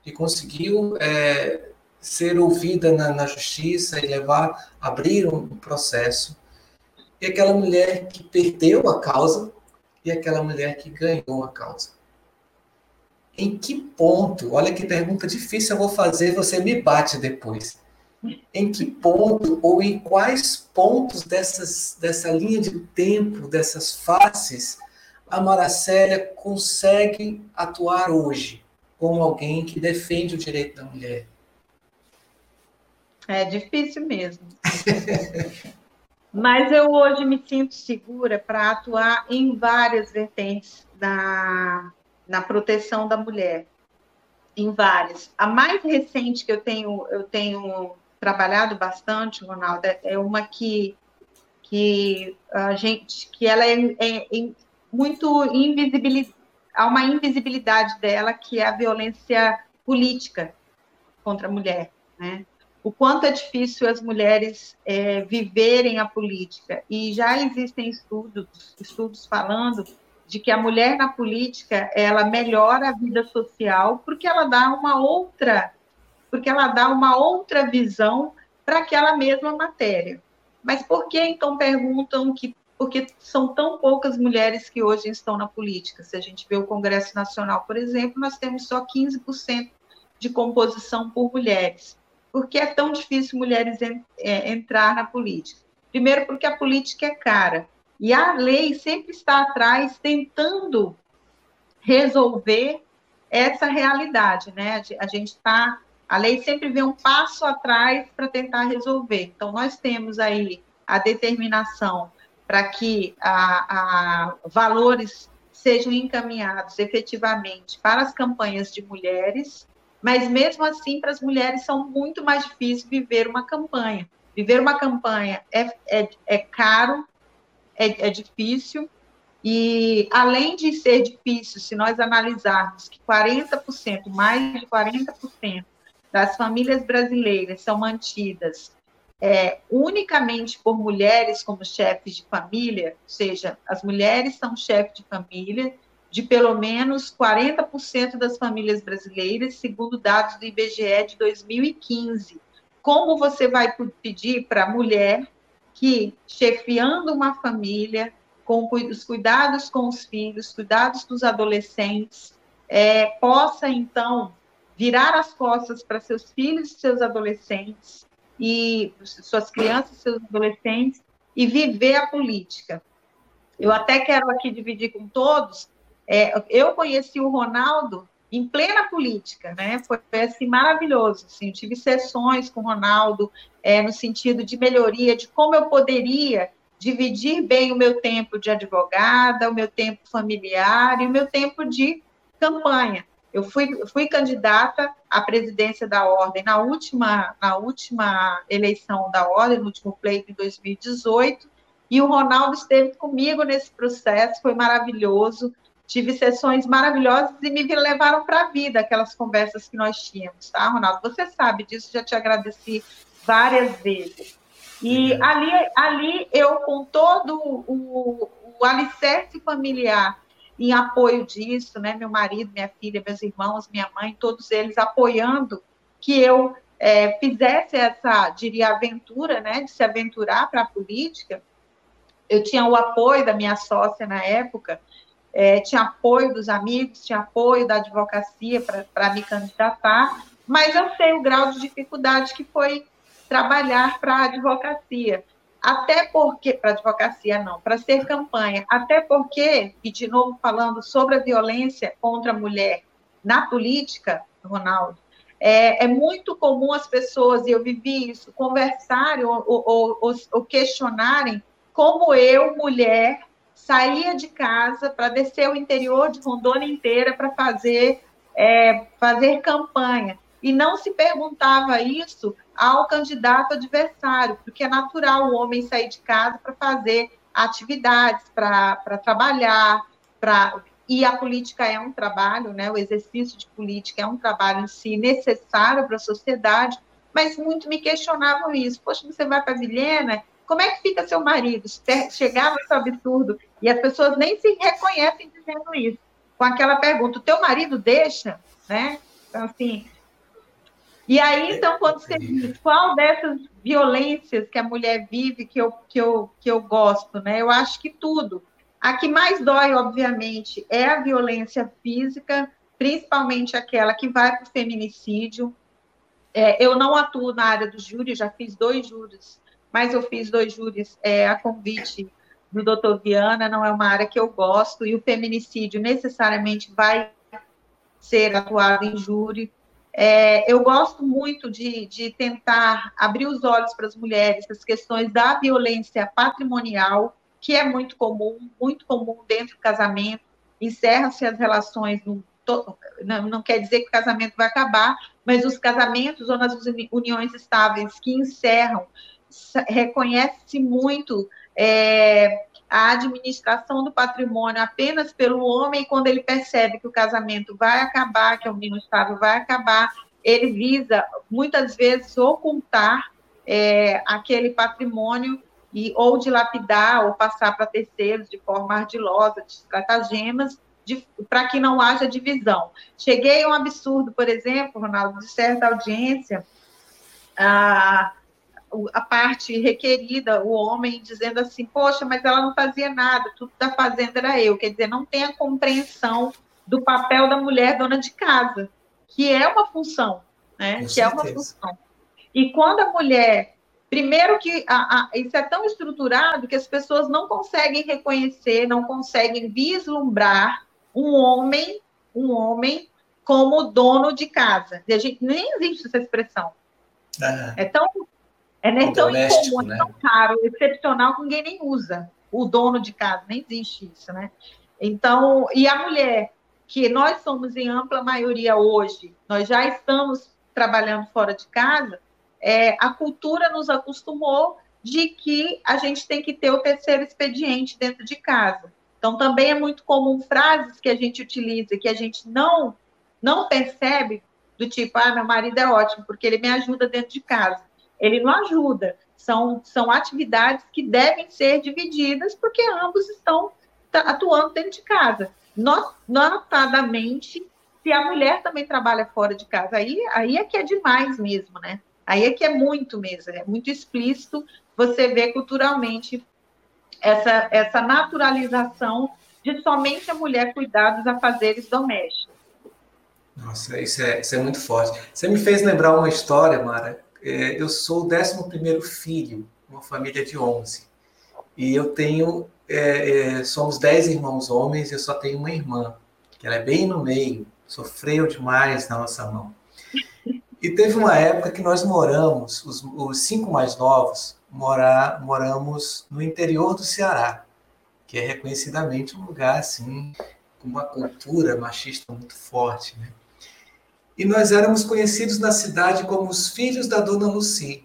e conseguiu é, ser ouvida na, na, justiça e levar, abrir um processo, e aquela mulher que perdeu a causa e aquela mulher que ganhou a causa. Em que ponto? Olha que pergunta difícil eu vou fazer, você me bate depois em que ponto ou em quais pontos dessas, dessa linha de tempo, dessas faces, a Maracélia consegue atuar hoje como alguém que defende o direito da mulher? É difícil mesmo. Mas eu hoje me sinto segura para atuar em várias vertentes da, na proteção da mulher. Em várias. A mais recente que eu tenho, eu tenho trabalhado bastante, Ronaldo, é uma que, que a gente, que ela é, é, é muito invisibilidade, há uma invisibilidade dela, que é a violência política contra a mulher, né? O quanto é difícil as mulheres é, viverem a política. E já existem estudos, estudos falando de que a mulher na política ela melhora a vida social porque ela dá uma outra porque ela dá uma outra visão para aquela mesma matéria. Mas por que então perguntam que porque são tão poucas mulheres que hoje estão na política? Se a gente vê o Congresso Nacional, por exemplo, nós temos só 15% de composição por mulheres. Por que é tão difícil mulheres é, entrar na política? Primeiro, porque a política é cara. E a lei sempre está atrás tentando resolver essa realidade, né? A gente está a lei sempre vem um passo atrás para tentar resolver. Então, nós temos aí a determinação para que a, a, valores sejam encaminhados efetivamente para as campanhas de mulheres, mas mesmo assim, para as mulheres são muito mais difícil viver uma campanha. Viver uma campanha é, é, é caro, é, é difícil, e além de ser difícil, se nós analisarmos que 40%, mais de 40% das famílias brasileiras são mantidas é, unicamente por mulheres como chefes de família, ou seja, as mulheres são chefes de família de pelo menos 40% das famílias brasileiras, segundo dados do IBGE de 2015. Como você vai pedir para a mulher que, chefiando uma família, com os cuidados com os filhos, cuidados com os adolescentes, é, possa, então, virar as costas para seus filhos e seus adolescentes, e suas crianças seus adolescentes, e viver a política. Eu até quero aqui dividir com todos. É, eu conheci o Ronaldo em plena política, né? Foi, foi assim maravilhoso. Assim, eu tive sessões com o Ronaldo é, no sentido de melhoria, de como eu poderia dividir bem o meu tempo de advogada, o meu tempo familiar e o meu tempo de campanha. Eu fui, fui candidata à presidência da ordem na última, na última eleição da ordem, no último pleito em 2018, e o Ronaldo esteve comigo nesse processo, foi maravilhoso. Tive sessões maravilhosas e me levaram para a vida aquelas conversas que nós tínhamos, tá, Ronaldo? Você sabe disso, já te agradeci várias vezes. E uhum. ali, ali eu, com todo o, o alicerce familiar em apoio disso, né? Meu marido, minha filha, meus irmãos, minha mãe, todos eles apoiando que eu é, fizesse essa, diria, aventura, né? De se aventurar para a política. Eu tinha o apoio da minha sócia na época, é, tinha apoio dos amigos, tinha apoio da advocacia para me candidatar, mas eu sei o grau de dificuldade que foi trabalhar para a advocacia. Até porque, para advocacia não, para ser campanha, até porque, e de novo falando sobre a violência contra a mulher na política, Ronaldo, é, é muito comum as pessoas, e eu vivi isso, conversarem ou, ou, ou, ou questionarem como eu, mulher, saía de casa para descer o interior de Rondônia inteira para fazer, é, fazer campanha. E não se perguntava isso ao candidato adversário, porque é natural o homem sair de casa para fazer atividades, para trabalhar, para e a política é um trabalho, né? O exercício de política é um trabalho em si necessário para a sociedade, mas muito me questionavam isso. Poxa, você vai para Vilhena, como é que fica seu marido? Chegava esse absurdo e as pessoas nem se reconhecem dizendo isso. Com aquela pergunta, o teu marido deixa, né? Então assim, e aí, então, quando você diz qual dessas violências que a mulher vive que eu, que eu, que eu gosto, né? Eu acho que tudo. A que mais dói, obviamente, é a violência física, principalmente aquela que vai para o feminicídio. É, eu não atuo na área do júri, já fiz dois júris, mas eu fiz dois júris é, a convite do doutor Viana, não é uma área que eu gosto, e o feminicídio necessariamente vai ser atuado em júri. É, eu gosto muito de, de tentar abrir os olhos para as mulheres, as questões da violência patrimonial, que é muito comum, muito comum dentro do casamento. Encerram-se as relações, não, não quer dizer que o casamento vai acabar, mas os casamentos ou nas uniões estáveis que encerram, reconhece-se muito é, a administração do patrimônio apenas pelo homem, quando ele percebe que o casamento vai acabar, que a união estável vai acabar, ele visa, muitas vezes, ocultar é, aquele patrimônio e ou dilapidar ou passar para terceiros de forma ardilosa, de estratagemas, para que não haja divisão. Cheguei a um absurdo, por exemplo, Ronaldo, de certa audiência, a, a parte requerida, o homem dizendo assim, poxa, mas ela não fazia nada, tudo está fazendo era eu. Quer dizer, não tem a compreensão do papel da mulher dona de casa, que é uma função, né? Com que certeza. é uma função. E quando a mulher, primeiro que a, a, isso é tão estruturado que as pessoas não conseguem reconhecer, não conseguem vislumbrar um homem, um homem como dono de casa. A gente nem existe essa expressão. Uhum. É tão é nem tão incomum, é né? tão caro, excepcional que ninguém nem usa. O dono de casa, nem existe isso, né? Então, e a mulher, que nós somos em ampla maioria hoje, nós já estamos trabalhando fora de casa, é, a cultura nos acostumou de que a gente tem que ter o terceiro expediente dentro de casa. Então, também é muito comum frases que a gente utiliza, que a gente não, não percebe, do tipo, ah, meu marido é ótimo, porque ele me ajuda dentro de casa ele não ajuda. São, são atividades que devem ser divididas, porque ambos estão atuando dentro de casa. Notadamente, se a mulher também trabalha fora de casa, aí, aí é que é demais mesmo, né? Aí é que é muito mesmo, é muito explícito você vê culturalmente essa, essa naturalização de somente a mulher cuidar dos afazeres domésticos. Nossa, isso é, isso é muito forte. Você me fez lembrar uma história, Mara, é, eu sou o 11 filho, uma família de 11. E eu tenho, é, é, somos 10 irmãos homens e eu só tenho uma irmã, que ela é bem no meio, sofreu demais na nossa mão. E teve uma época que nós moramos, os, os cinco mais novos, morar, moramos no interior do Ceará, que é reconhecidamente um lugar assim, com uma cultura machista muito forte, né? E nós éramos conhecidos na cidade como os filhos da dona Luci.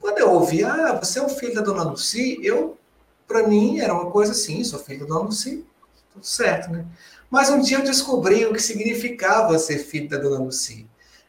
Quando eu ouvi, ah, você é o filho da dona Luci, eu, para mim, era uma coisa assim, sou filho da dona Luci, tudo certo, né? Mas um dia eu descobri o que significava ser filho da dona Luci.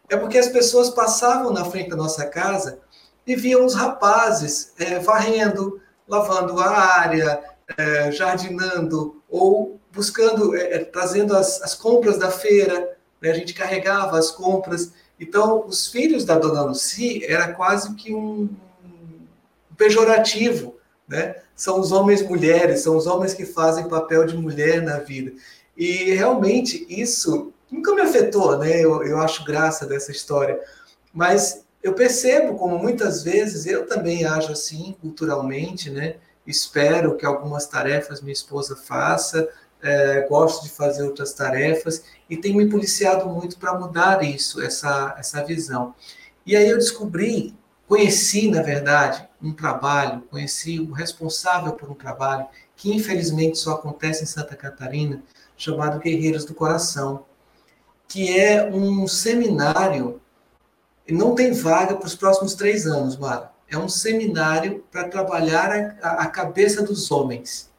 É porque as pessoas passavam na frente da nossa casa e viam os rapazes é, varrendo, lavando a área, é, jardinando ou buscando, é trazendo as, as, compras da feira. Né? A gente carregava as compras. Então, os filhos da dona Luci era quase que um, um pejorativo. Né? São os homens mulheres, são os homens que fazem papel de mulher na vida. E realmente isso nunca me afetou, né? Eu, eu acho graça dessa história. Mas eu percebo como muitas vezes eu também ajo assim culturalmente, né? Espero que algumas tarefas minha esposa faça, é, gosto de fazer outras tarefas e tenho me policiado muito para mudar isso, essa, essa visão. E aí eu descobri, conheci, na verdade, um trabalho, conheci o responsável por um trabalho que infelizmente só acontece em Santa Catarina, chamado Guerreiros do Coração, que é um seminário, não tem vaga para os próximos três anos, Mara. É um seminário para trabalhar a, a, cabeça dos homens.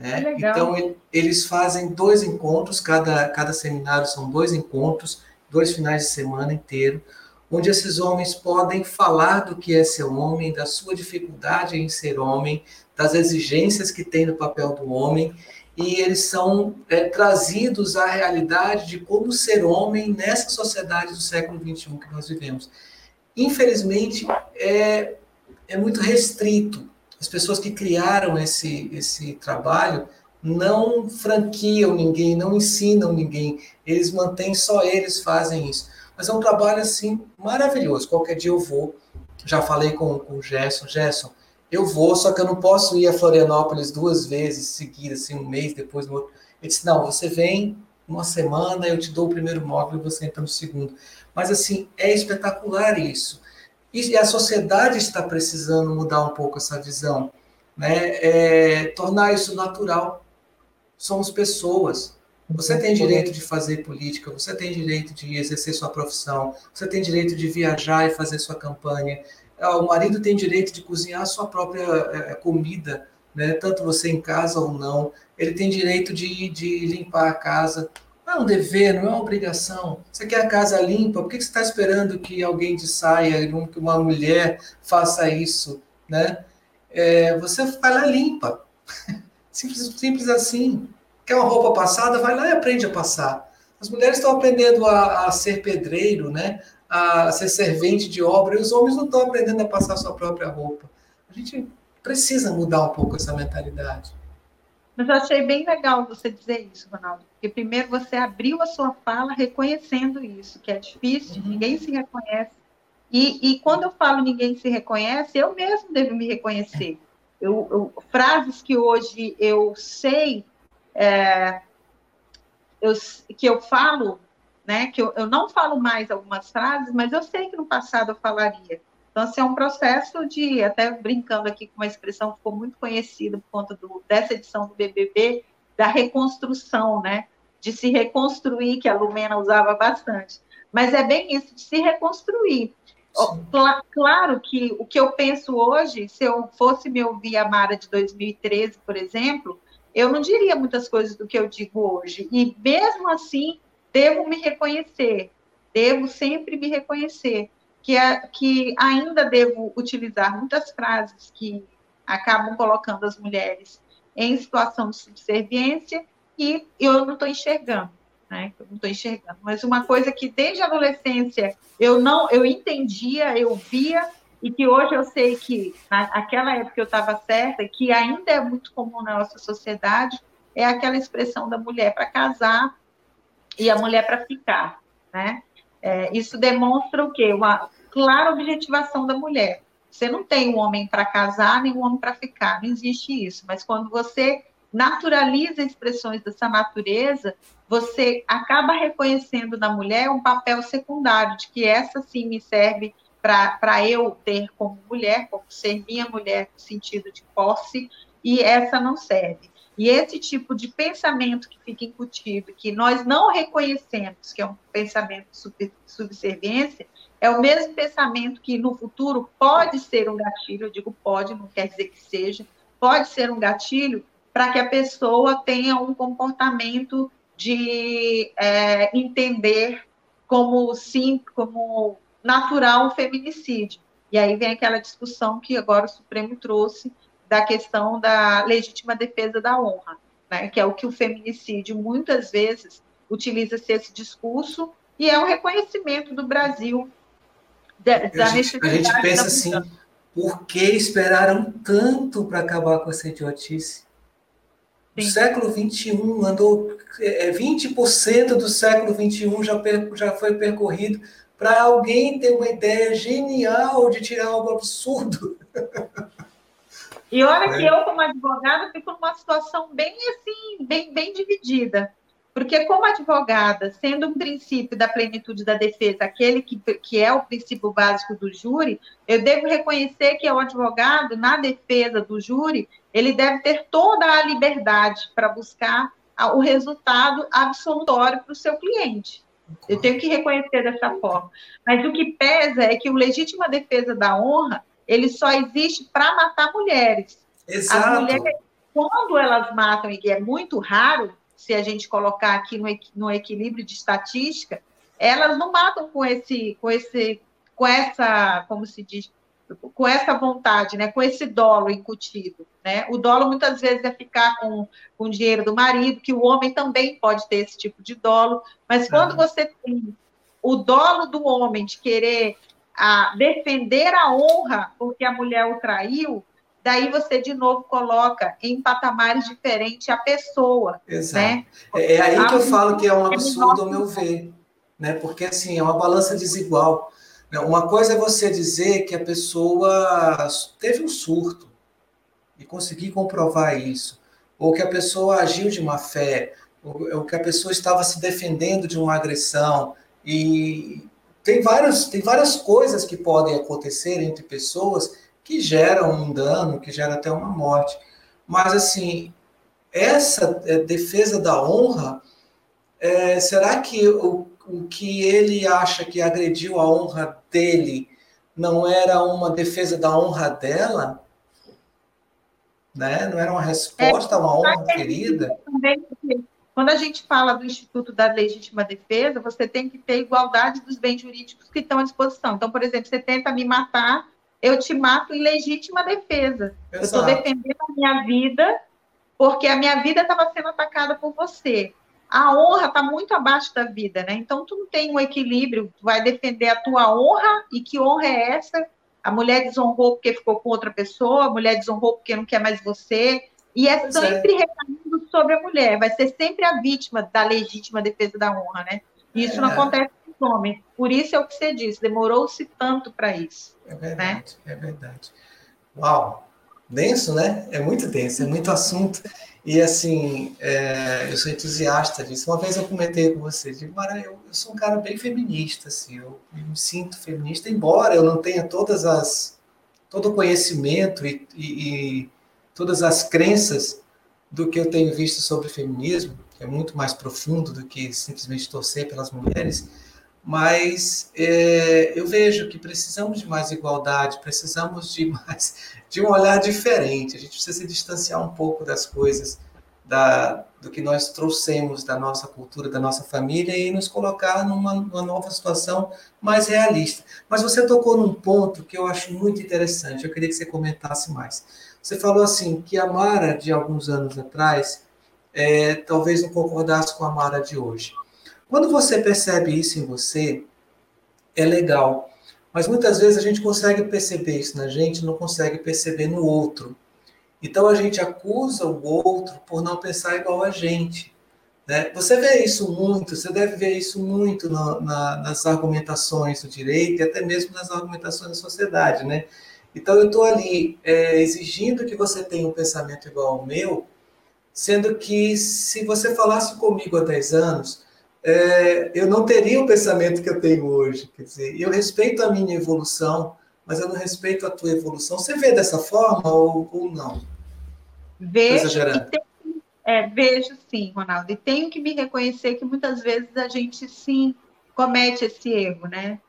Né? Então, eles fazem dois encontros, cada, cada seminário são dois encontros, dois finais de semana inteiro, onde esses homens podem falar do que é ser homem, da sua dificuldade em ser homem, das exigências que tem no papel do homem, e eles são é, trazidos à realidade de como ser homem nessa sociedade do século XXI que nós vivemos. Infelizmente, é, é muito restrito. As pessoas que criaram esse, esse trabalho não franquiam ninguém, não ensinam ninguém, eles mantêm, só eles fazem isso. Mas é um trabalho, assim, maravilhoso. Qualquer dia eu vou. Já falei com, com o Gerson. Gerson, eu vou, só que eu não posso ir a Florianópolis duas vezes seguidas, assim, um mês depois no outro. Ele disse, não, você vem uma semana, eu te dou o primeiro módulo e você entra no segundo. Mas, assim, é espetacular isso. E a sociedade está precisando mudar um pouco essa visão, né? É, tornar isso natural. Somos pessoas. Você tem direito de fazer política, você tem direito de exercer sua profissão, você tem direito de viajar e fazer sua campanha, ah, o marido tem direito de cozinhar sua própria é, comida, né? tanto você em casa ou não. Ele tem direito de, de limpar a casa. Não é um dever, não é uma obrigação. Você quer a casa limpa, por que você está esperando que alguém de saia, que uma mulher faça isso? Né? É, você vai lá limpa. Simples, simples assim. Quer uma roupa passada? Vai lá e aprende a passar. As mulheres estão aprendendo a, a ser pedreiro, né? a ser servente de obra, e os homens não estão aprendendo a passar sua própria roupa. A gente precisa mudar um pouco essa mentalidade. Mas eu achei bem legal você dizer isso, Ronaldo, porque primeiro você abriu a sua fala reconhecendo isso, que é difícil, uhum. ninguém se reconhece. E, e, quando eu falo ninguém se reconhece, eu mesmo devo me reconhecer. Eu, eu, frases que hoje eu sei é, eu, que eu falo né? Que eu, eu não falo mais algumas frases, mas eu sei que no passado eu falaria. Então, assim, é um processo de, até brincando aqui com uma expressão que ficou muito conhecida por conta do, dessa edição do BBB, da reconstrução, né? De se reconstruir, que a Lumena usava bastante. Mas é bem isso, de se reconstruir. Cl claro que o que eu penso hoje, se eu fosse me ouvir a Mara de 2013, por exemplo, eu não diria muitas coisas do que eu digo hoje. E mesmo assim, devo me reconhecer, devo sempre me reconhecer, que, é, que ainda devo utilizar muitas frases que acabam colocando as mulheres em situação de subserviência e eu não estou enxergando, né? Eu não estou enxergando. Mas uma coisa que desde a adolescência eu não, eu entendia, eu via e que hoje eu sei que naquela época eu estava certa, que ainda é muito comum na nossa sociedade, é aquela expressão da mulher para casar e a mulher para ficar, né? É, isso demonstra o quê? Uma clara objetivação da mulher. Você não tem um homem para casar, nem um homem para ficar, não existe isso. Mas quando você naturaliza expressões dessa natureza, você acaba reconhecendo na mulher um papel secundário, de que essa sim me serve para eu ter como mulher, como ser minha mulher no sentido de posse, e essa não serve. E esse tipo de pensamento que fica incutido, que nós não reconhecemos que é um pensamento de subserviência, é o mesmo pensamento que no futuro pode ser um gatilho, eu digo pode, não quer dizer que seja, pode ser um gatilho para que a pessoa tenha um comportamento de é, entender como sim, como natural um feminicídio. E aí vem aquela discussão que agora o Supremo trouxe da questão da legítima defesa da honra, né? que é o que o feminicídio muitas vezes utiliza-se esse discurso e é um reconhecimento do Brasil da, da a gente, necessidade. A gente pensa assim, por que esperaram tanto para acabar com essa idiotice? O século XXI andou, é, 20% do século XXI já, per, já foi percorrido para alguém ter uma ideia genial de tirar algo absurdo. E olha que é. eu, como advogada, fico numa situação bem assim, bem, bem dividida. Porque, como advogada, sendo um princípio da plenitude da defesa, aquele que, que é o princípio básico do júri, eu devo reconhecer que o advogado, na defesa do júri, ele deve ter toda a liberdade para buscar o resultado absolutório para o seu cliente. Eu tenho que reconhecer dessa forma. Mas o que pesa é que o legítima defesa da honra ele só existe para matar mulheres. Exato. As mulheres, quando elas matam, e é muito raro, se a gente colocar aqui no, no equilíbrio de estatística, elas não matam com esse, com esse, com essa, como se diz, com essa vontade, né, com esse dolo incutido, né? O dolo muitas vezes é ficar com, com o dinheiro do marido, que o homem também pode ter esse tipo de dolo, mas quando você tem o dolo do homem de querer a defender a honra porque a mulher o traiu, daí você de novo coloca em patamares diferentes a pessoa. Exato. Né? É, é aí que eu falo que é um absurdo, ao meu ver. Né? Porque assim, é uma balança desigual. Né? Uma coisa é você dizer que a pessoa teve um surto e conseguir comprovar isso, ou que a pessoa agiu de má fé, ou que a pessoa estava se defendendo de uma agressão e tem várias, tem várias coisas que podem acontecer entre pessoas que geram um dano, que gera até uma morte. Mas, assim, essa é, defesa da honra, é, será que o, o que ele acha que agrediu a honra dele não era uma defesa da honra dela? Né? Não era uma resposta a uma honra querida? Também, quando a gente fala do Instituto da Legítima Defesa, você tem que ter igualdade dos bens jurídicos que estão à disposição. Então, por exemplo, você tenta me matar, eu te mato em legítima defesa. Exato. Eu estou defendendo a minha vida, porque a minha vida estava sendo atacada por você. A honra está muito abaixo da vida, né? Então, tu não tem um equilíbrio, tu vai defender a tua honra, e que honra é essa? A mulher desonrou porque ficou com outra pessoa, a mulher desonrou porque não quer mais você, e é pois sempre é. recaindo sobre a mulher, vai ser sempre a vítima da legítima defesa da honra, né? E isso é. não acontece com os homens. Por isso é o que você disse, demorou-se tanto para isso. É verdade, né? é verdade. Uau! Denso, né? É muito denso, é muito assunto. E assim, é, eu sou entusiasta disso. Uma vez eu comentei com você, digo, Mara, eu, eu, sou um cara bem feminista, assim, eu me sinto feminista, embora eu não tenha todas as todo o conhecimento e, e, e todas as crenças do que eu tenho visto sobre feminismo, que é muito mais profundo do que simplesmente torcer pelas mulheres, mas é, eu vejo que precisamos de mais igualdade, precisamos de mais de um olhar diferente. A gente precisa se distanciar um pouco das coisas da, do que nós trouxemos da nossa cultura, da nossa família e nos colocar numa, numa nova situação mais realista. Mas você tocou num ponto que eu acho muito interessante. Eu queria que você comentasse mais você falou assim que a Mara de alguns anos atrás é, talvez não concordasse com a Mara de hoje. Quando você percebe isso em você, é legal. Mas muitas vezes a gente consegue perceber isso na gente, não consegue perceber no outro. Então a gente acusa o outro por não pensar igual a gente. Né? Você vê isso muito, você deve ver isso muito na, na, nas argumentações do direito e até mesmo nas argumentações da sociedade. Né? Então, eu estou ali é, exigindo que você tenha um pensamento igual ao meu, sendo que se você falasse comigo há 10 anos, é, eu não teria o pensamento que eu tenho hoje. Quer dizer, eu respeito a minha evolução, mas eu não respeito a tua evolução. Você vê dessa forma ou, ou não? Vejo tem, é, vejo sim, Ronaldo, e tenho que me reconhecer que muitas vezes a gente sim comete esse erro, né?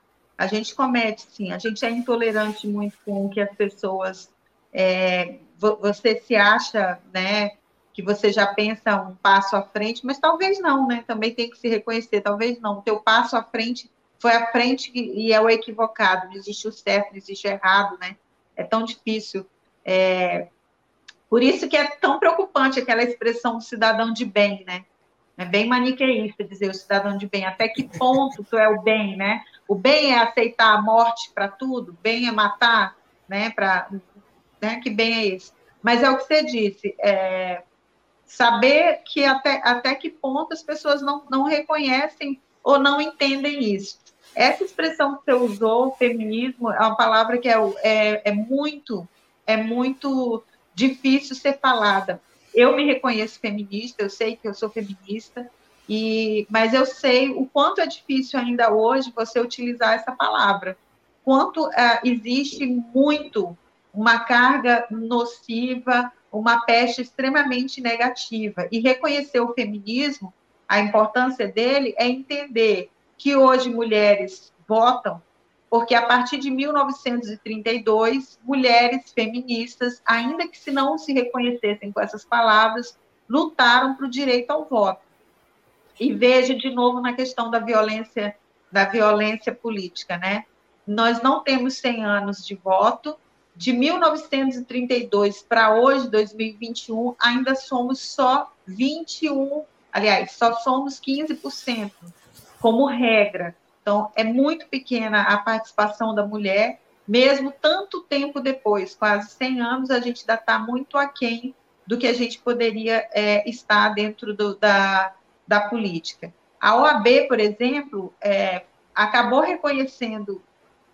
A gente comete sim, a gente é intolerante muito com o que as pessoas. É, você se acha, né, que você já pensa um passo à frente, mas talvez não, né? Também tem que se reconhecer, talvez não. O teu passo à frente foi à frente e é o equivocado, não existe o certo, não existe o errado, né? É tão difícil. É... Por isso que é tão preocupante aquela expressão cidadão de bem, né? É bem maniqueísta dizer o cidadão de bem. Até que ponto tu é o bem, né? O bem é aceitar a morte para tudo, bem é matar, né? Para, né? Que bem é esse? Mas é o que você disse, é, saber que até, até que ponto as pessoas não, não reconhecem ou não entendem isso. Essa expressão que você usou, feminismo, é uma palavra que é, é, é muito é muito difícil ser falada. Eu me reconheço feminista, eu sei que eu sou feminista, e, mas eu sei o quanto é difícil ainda hoje você utilizar essa palavra. Quanto uh, existe muito uma carga nociva, uma peste extremamente negativa. E reconhecer o feminismo, a importância dele é entender que hoje mulheres votam, porque a partir de 1932, mulheres feministas, ainda que se não se reconhecessem com essas palavras, lutaram para o direito ao voto. E veja de novo na questão da violência, da violência política, né? Nós não temos 100 anos de voto, de 1932 para hoje, 2021, ainda somos só 21, aliás, só somos 15% como regra. Então, é muito pequena a participação da mulher, mesmo tanto tempo depois, quase 100 anos, a gente ainda está muito aquém do que a gente poderia é, estar dentro do, da, da política. A OAB, por exemplo, é, acabou reconhecendo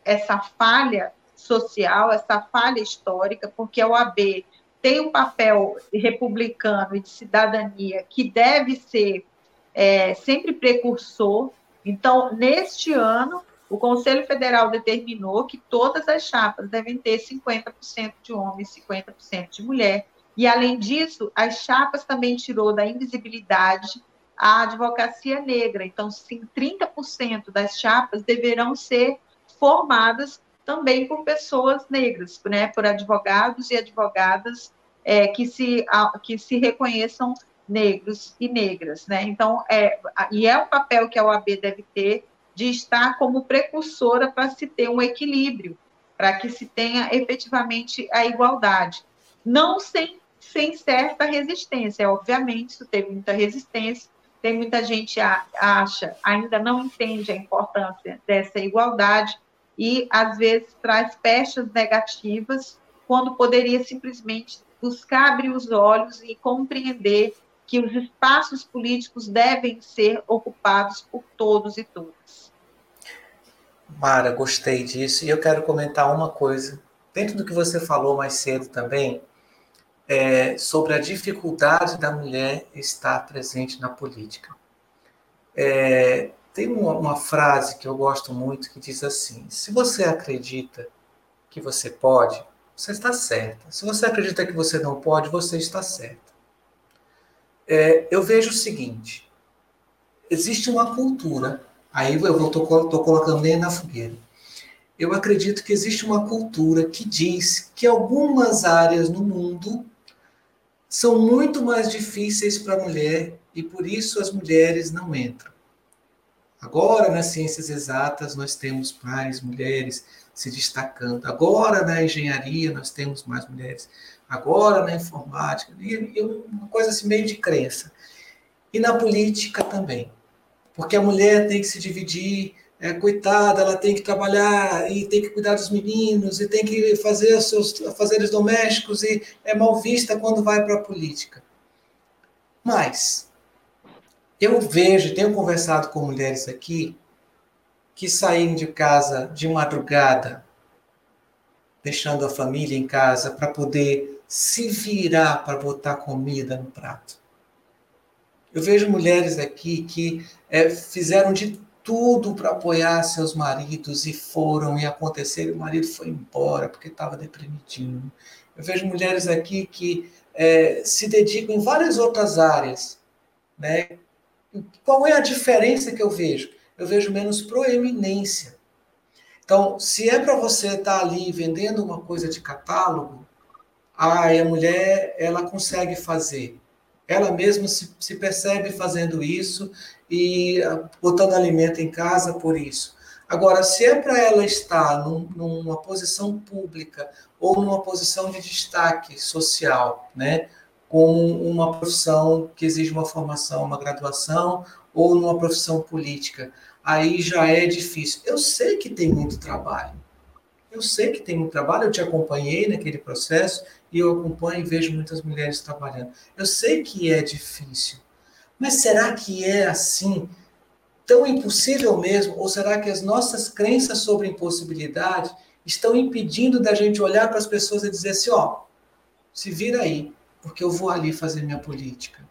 essa falha social, essa falha histórica, porque a OAB tem um papel republicano e de cidadania que deve ser é, sempre precursor. Então, neste ano, o Conselho Federal determinou que todas as chapas devem ter 50% de homem e 50% de mulher. E, além disso, as chapas também tirou da invisibilidade a advocacia negra. Então, sim, 30% das chapas deverão ser formadas também por pessoas negras, né, por advogados e advogadas é, que, se, que se reconheçam negros e negras, né? Então, é, e é o papel que a OAB deve ter de estar como precursora para se ter um equilíbrio, para que se tenha efetivamente a igualdade. Não sem, sem certa resistência, obviamente, isso teve muita resistência, tem muita gente acha, ainda não entende a importância dessa igualdade, e às vezes traz pechas negativas, quando poderia simplesmente buscar abrir os olhos e compreender que os espaços políticos devem ser ocupados por todos e todas. Mara, gostei disso e eu quero comentar uma coisa. Dentro do que você falou mais cedo também, é, sobre a dificuldade da mulher estar presente na política. É, tem uma, uma frase que eu gosto muito que diz assim: se você acredita que você pode, você está certa. Se você acredita que você não pode, você está certa. É, eu vejo o seguinte: existe uma cultura, aí eu estou colocando nem na fogueira. Eu acredito que existe uma cultura que diz que algumas áreas no mundo são muito mais difíceis para a mulher e por isso as mulheres não entram. Agora, nas ciências exatas, nós temos mais mulheres se destacando. Agora, na engenharia, nós temos mais mulheres. Agora, na informática. E, uma coisa assim, meio de crença. E na política também. Porque a mulher tem que se dividir, é, coitada, ela tem que trabalhar e tem que cuidar dos meninos e tem que fazer seus afazeres domésticos e é mal vista quando vai para a política. Mas eu vejo, tenho conversado com mulheres aqui que saem de casa de madrugada, deixando a família em casa para poder se virar para botar comida no prato. Eu vejo mulheres aqui que é, fizeram de tudo para apoiar seus maridos e foram e aconteceram, o marido foi embora porque estava deprimidinho. Eu vejo mulheres aqui que é, se dedicam em várias outras áreas, né? Qual é a diferença que eu vejo? Eu vejo menos proeminência. Então, se é para você estar tá ali vendendo uma coisa de catálogo, ah, a mulher ela consegue fazer. Ela mesma se, se percebe fazendo isso e ah, botando alimento em casa por isso. Agora, se é para ela estar num, numa posição pública ou numa posição de destaque social, né, com uma profissão que exige uma formação, uma graduação, ou numa profissão política, aí já é difícil. Eu sei que tem muito trabalho. Eu sei que tem muito trabalho, eu te acompanhei naquele processo e eu acompanho e vejo muitas mulheres trabalhando. Eu sei que é difícil. Mas será que é assim tão impossível mesmo? Ou será que as nossas crenças sobre impossibilidade estão impedindo da gente olhar para as pessoas e dizer assim, ó, se vira aí, porque eu vou ali fazer minha política.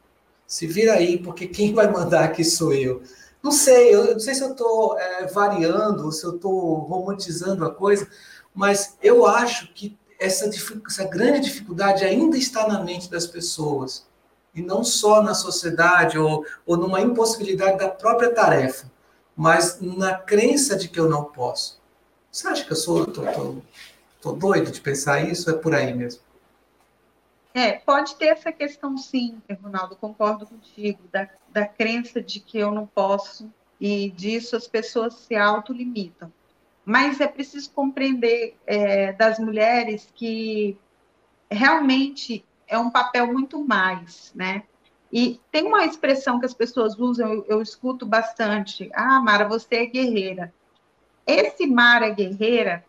Se vira aí, porque quem vai mandar aqui sou eu. Não sei, eu não sei se eu estou é, variando, se eu estou romantizando a coisa, mas eu acho que essa, essa grande dificuldade ainda está na mente das pessoas, e não só na sociedade ou, ou numa impossibilidade da própria tarefa, mas na crença de que eu não posso. Você acha que eu sou tô, tô, tô doido de pensar isso? É por aí mesmo. É, pode ter essa questão sim, Ronaldo, concordo contigo, da, da crença de que eu não posso, e disso as pessoas se autolimitam mas é preciso compreender é, das mulheres que realmente é um papel muito mais, né? E tem uma expressão que as pessoas usam, eu, eu escuto bastante. Ah, Mara, você é guerreira. Esse Mara guerreira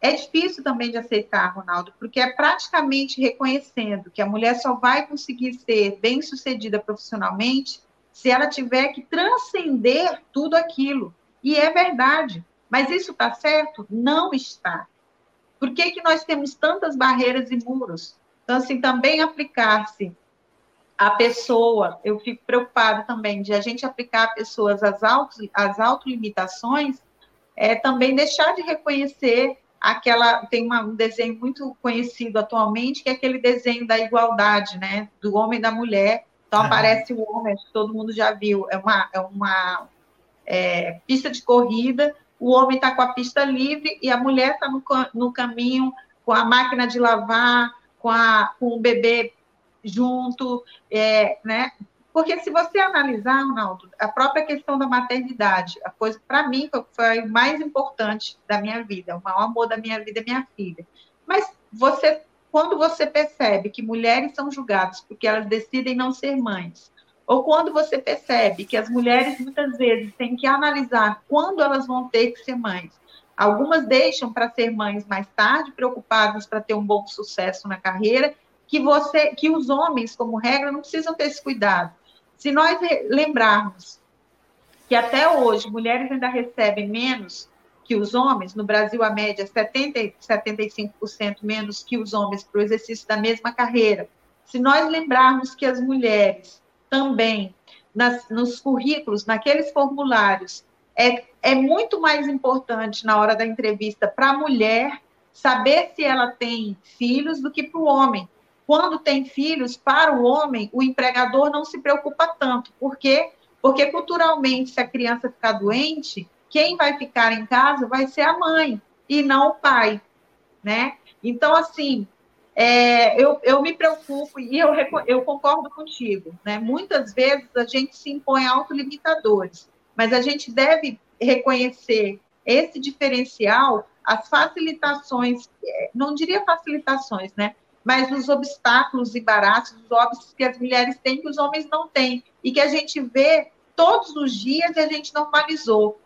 é difícil também de aceitar, Ronaldo, porque é praticamente reconhecendo que a mulher só vai conseguir ser bem-sucedida profissionalmente se ela tiver que transcender tudo aquilo. E é verdade. Mas isso está certo? Não está. Por que, que nós temos tantas barreiras e muros? Então, assim, também aplicar-se a pessoa, eu fico preocupada também de a gente aplicar a pessoas as, auto, as autolimitações, é também deixar de reconhecer aquela, tem uma, um desenho muito conhecido atualmente, que é aquele desenho da igualdade, né, do homem e da mulher, então aparece o homem, acho que todo mundo já viu, é uma, é uma é, pista de corrida, o homem está com a pista livre e a mulher está no, no caminho com a máquina de lavar, com, a, com o bebê junto, é, né? Porque se você analisar, Ronaldo, a própria questão da maternidade, a coisa para mim foi mais importante da minha vida, o maior amor da minha vida é minha filha. Mas você, quando você percebe que mulheres são julgadas porque elas decidem não ser mães, ou quando você percebe que as mulheres muitas vezes têm que analisar quando elas vão ter que ser mães. Algumas deixam para ser mães mais tarde, preocupadas para ter um bom sucesso na carreira, que você, que os homens, como regra, não precisam ter esse cuidado. Se nós lembrarmos que até hoje mulheres ainda recebem menos que os homens, no Brasil a média é 70 75% menos que os homens para o exercício da mesma carreira. Se nós lembrarmos que as mulheres também nas, nos currículos, naqueles formulários, é, é muito mais importante na hora da entrevista para a mulher saber se ela tem filhos do que para o homem. Quando tem filhos, para o homem, o empregador não se preocupa tanto. Por quê? Porque culturalmente, se a criança ficar doente, quem vai ficar em casa vai ser a mãe e não o pai, né? Então, assim, é, eu, eu me preocupo e eu, eu concordo contigo. Né? Muitas vezes a gente se impõe autolimitadores, mas a gente deve reconhecer esse diferencial, as facilitações, é, não diria facilitações, né? mas os obstáculos e baratos, os óbitos que as mulheres têm que os homens não têm, e que a gente vê todos os dias e a gente normalizou.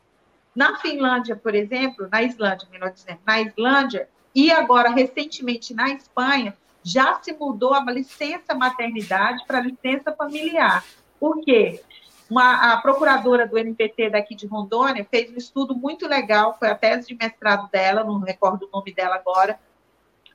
Na Finlândia, por exemplo, na Islândia, melhor dizendo, na Islândia, e agora, recentemente, na Espanha, já se mudou a licença maternidade para licença familiar. Por quê? Uma, a procuradora do MPT daqui de Rondônia fez um estudo muito legal, foi a tese de mestrado dela, não recordo o nome dela agora,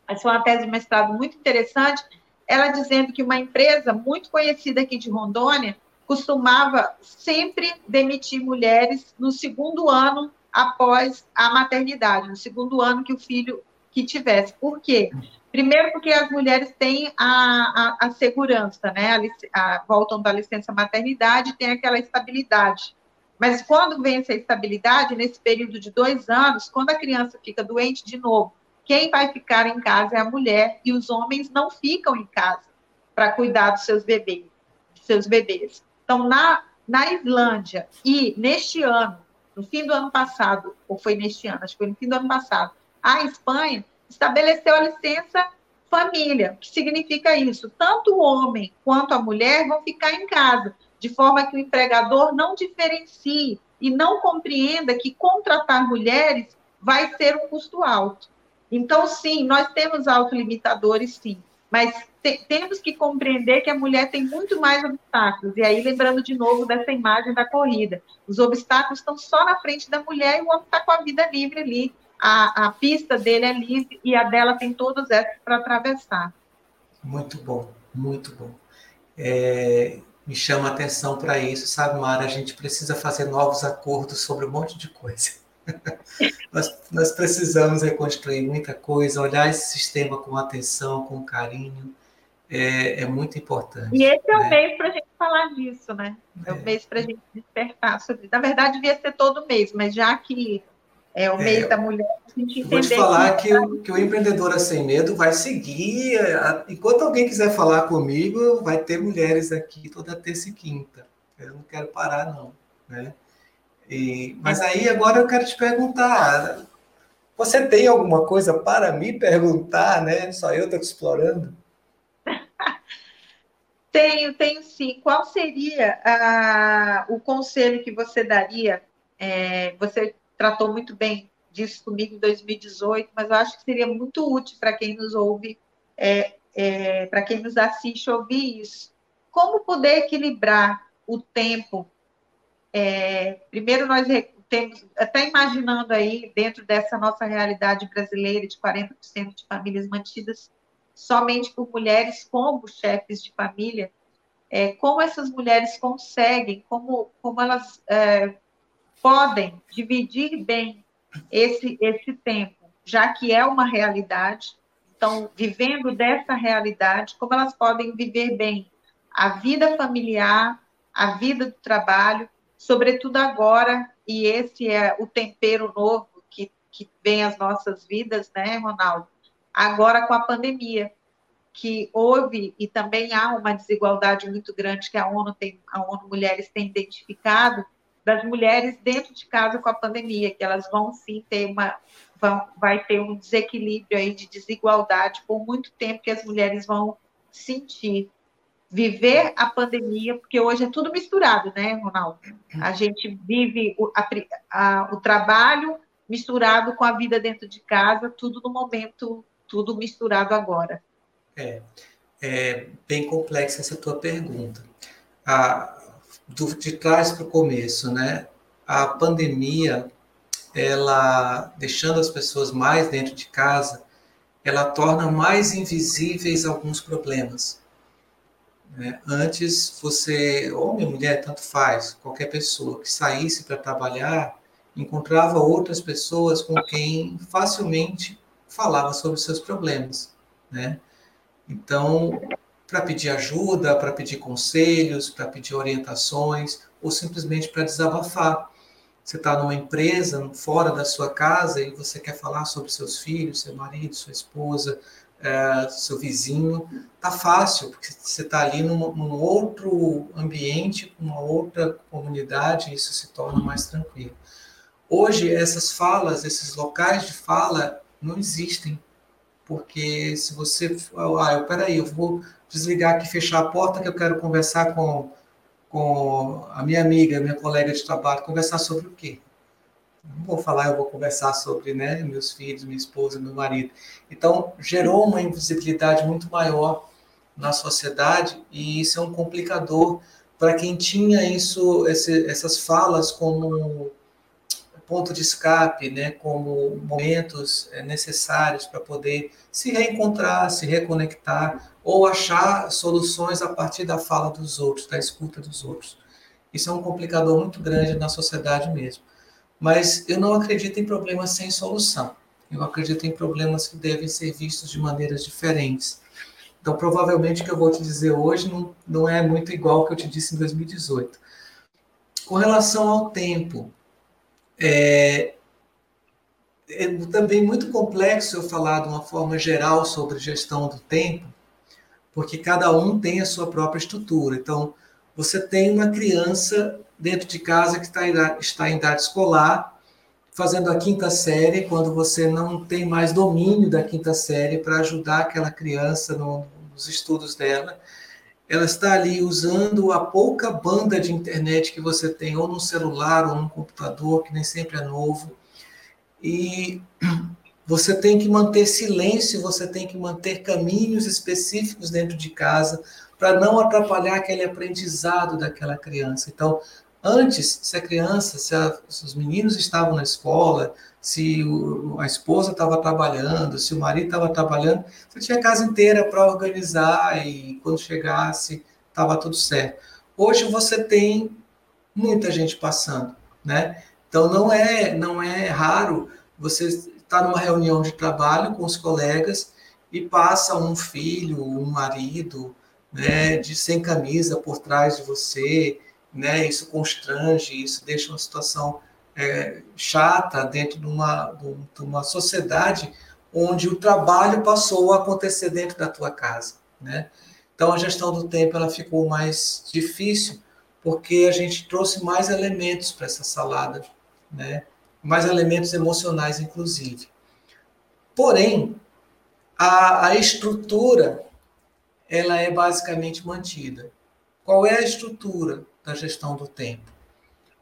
mas foi uma tese de mestrado muito interessante, ela dizendo que uma empresa muito conhecida aqui de Rondônia costumava sempre demitir mulheres no segundo ano após a maternidade, no segundo ano que o filho que tivesse. Por quê? Primeiro, porque as mulheres têm a, a, a segurança, né? A, voltam da licença maternidade, tem aquela estabilidade. Mas quando vem essa estabilidade, nesse período de dois anos, quando a criança fica doente de novo, quem vai ficar em casa é a mulher e os homens não ficam em casa para cuidar dos seus bebês, seus bebês. Então, na, na Islândia e neste ano, no fim do ano passado, ou foi neste ano, acho que foi no fim do ano passado, a Espanha estabeleceu a licença família, que significa isso. Tanto o homem quanto a mulher vão ficar em casa, de forma que o empregador não diferencie e não compreenda que contratar mulheres vai ser um custo alto. Então, sim, nós temos autolimitadores, sim, mas te, temos que compreender que a mulher tem muito mais obstáculos. E aí, lembrando de novo dessa imagem da corrida, os obstáculos estão só na frente da mulher e o homem está com a vida livre ali, a, a pista dele é livre e a dela tem todas essas para atravessar. Muito bom, muito bom. É, me chama a atenção para isso, sabe, Mara? A gente precisa fazer novos acordos sobre um monte de coisa. nós, nós precisamos reconstruir muita coisa, olhar esse sistema com atenção, com carinho, é, é muito importante. E esse é né? o mês para a gente falar disso, né? É, é. o mês para a gente despertar sobre. Na verdade, devia ser todo mês, mas já que é o mês é, da mulher. A gente vou te falar que, o, que o Empreendedora Sem Medo vai seguir. Enquanto alguém quiser falar comigo, vai ter mulheres aqui toda terça e quinta. Eu não quero parar, não. Né? E, mas aí agora eu quero te perguntar. Você tem alguma coisa para me perguntar, né? Só eu estou te explorando? tenho, tenho sim. Qual seria ah, o conselho que você daria? É, você tratou muito bem disso comigo em 2018, mas eu acho que seria muito útil para quem nos ouve, é, é, para quem nos assiste ouvir isso. Como poder equilibrar o tempo? É, primeiro, nós temos, até imaginando aí, dentro dessa nossa realidade brasileira de 40% de famílias mantidas somente por mulheres como chefes de família, é, como essas mulheres conseguem, como, como elas é, podem dividir bem esse, esse tempo, já que é uma realidade. Então, vivendo dessa realidade, como elas podem viver bem a vida familiar, a vida do trabalho, sobretudo agora, e esse é o tempero novo que, que vem às nossas vidas, né, Ronaldo? Agora com a pandemia, que houve e também há uma desigualdade muito grande que a ONU tem, a ONU Mulheres tem identificado, das mulheres dentro de casa com a pandemia, que elas vão sim ter uma vão, vai ter um desequilíbrio aí de desigualdade por muito tempo que as mulheres vão sentir viver a pandemia, porque hoje é tudo misturado, né, Ronaldo? A gente vive o, a, a, o trabalho misturado com a vida dentro de casa, tudo no momento, tudo misturado agora. É, é bem complexa essa tua pergunta. A, do, de trás para o começo, né? A pandemia, ela deixando as pessoas mais dentro de casa, ela torna mais invisíveis alguns problemas. Né? Antes, você, homem mulher, tanto faz, qualquer pessoa que saísse para trabalhar, encontrava outras pessoas com quem facilmente falava sobre seus problemas, né? Então, para pedir ajuda, para pedir conselhos, para pedir orientações, ou simplesmente para desabafar. Você está numa empresa, fora da sua casa, e você quer falar sobre seus filhos, seu marido, sua esposa, é, seu vizinho. Tá fácil, porque você está ali num, num, outro ambiente, uma outra comunidade, e isso se torna mais tranquilo. Hoje, essas falas, esses locais de fala, não existem. Porque se você. Ah, eu, peraí, eu vou desligar aqui, fechar a porta, que eu quero conversar com, com a minha amiga, minha colega de trabalho, conversar sobre o quê? Não vou falar, eu vou conversar sobre né, meus filhos, minha esposa, meu marido. Então, gerou uma invisibilidade muito maior na sociedade e isso é um complicador para quem tinha isso, esse, essas falas como ponto de escape, né, como momentos é, necessários para poder se reencontrar, se reconectar ou achar soluções a partir da fala dos outros, da escuta dos outros. Isso é um complicador muito grande na sociedade mesmo. Mas eu não acredito em problemas sem solução. Eu acredito em problemas que devem ser vistos de maneiras diferentes. Então, provavelmente, o que eu vou te dizer hoje não, não é muito igual ao que eu te disse em 2018. Com relação ao tempo, é, é também muito complexo eu falar de uma forma geral sobre gestão do tempo, porque cada um tem a sua própria estrutura. Então, você tem uma criança dentro de casa que está em, está em idade escolar, fazendo a quinta série, quando você não tem mais domínio da quinta série para ajudar aquela criança no, nos estudos dela. Ela está ali usando a pouca banda de internet que você tem, ou no celular, ou no computador, que nem sempre é novo. E você tem que manter silêncio, você tem que manter caminhos específicos dentro de casa para não atrapalhar aquele aprendizado daquela criança. Então, antes, se a criança, se, a, se os meninos estavam na escola, se o, a esposa estava trabalhando, se o marido estava trabalhando, você tinha a casa inteira para organizar e quando chegasse estava tudo certo. Hoje você tem muita gente passando, né? Então não é não é raro você está numa reunião de trabalho com os colegas e passa um filho, um marido, né, de sem camisa por trás de você, né, isso constrange, isso deixa uma situação é, chata dentro de uma, de uma sociedade onde o trabalho passou a acontecer dentro da tua casa, né? Então a gestão do tempo ela ficou mais difícil porque a gente trouxe mais elementos para essa salada, né? Mais elementos emocionais, inclusive. Porém, a, a estrutura ela é basicamente mantida. Qual é a estrutura da gestão do tempo?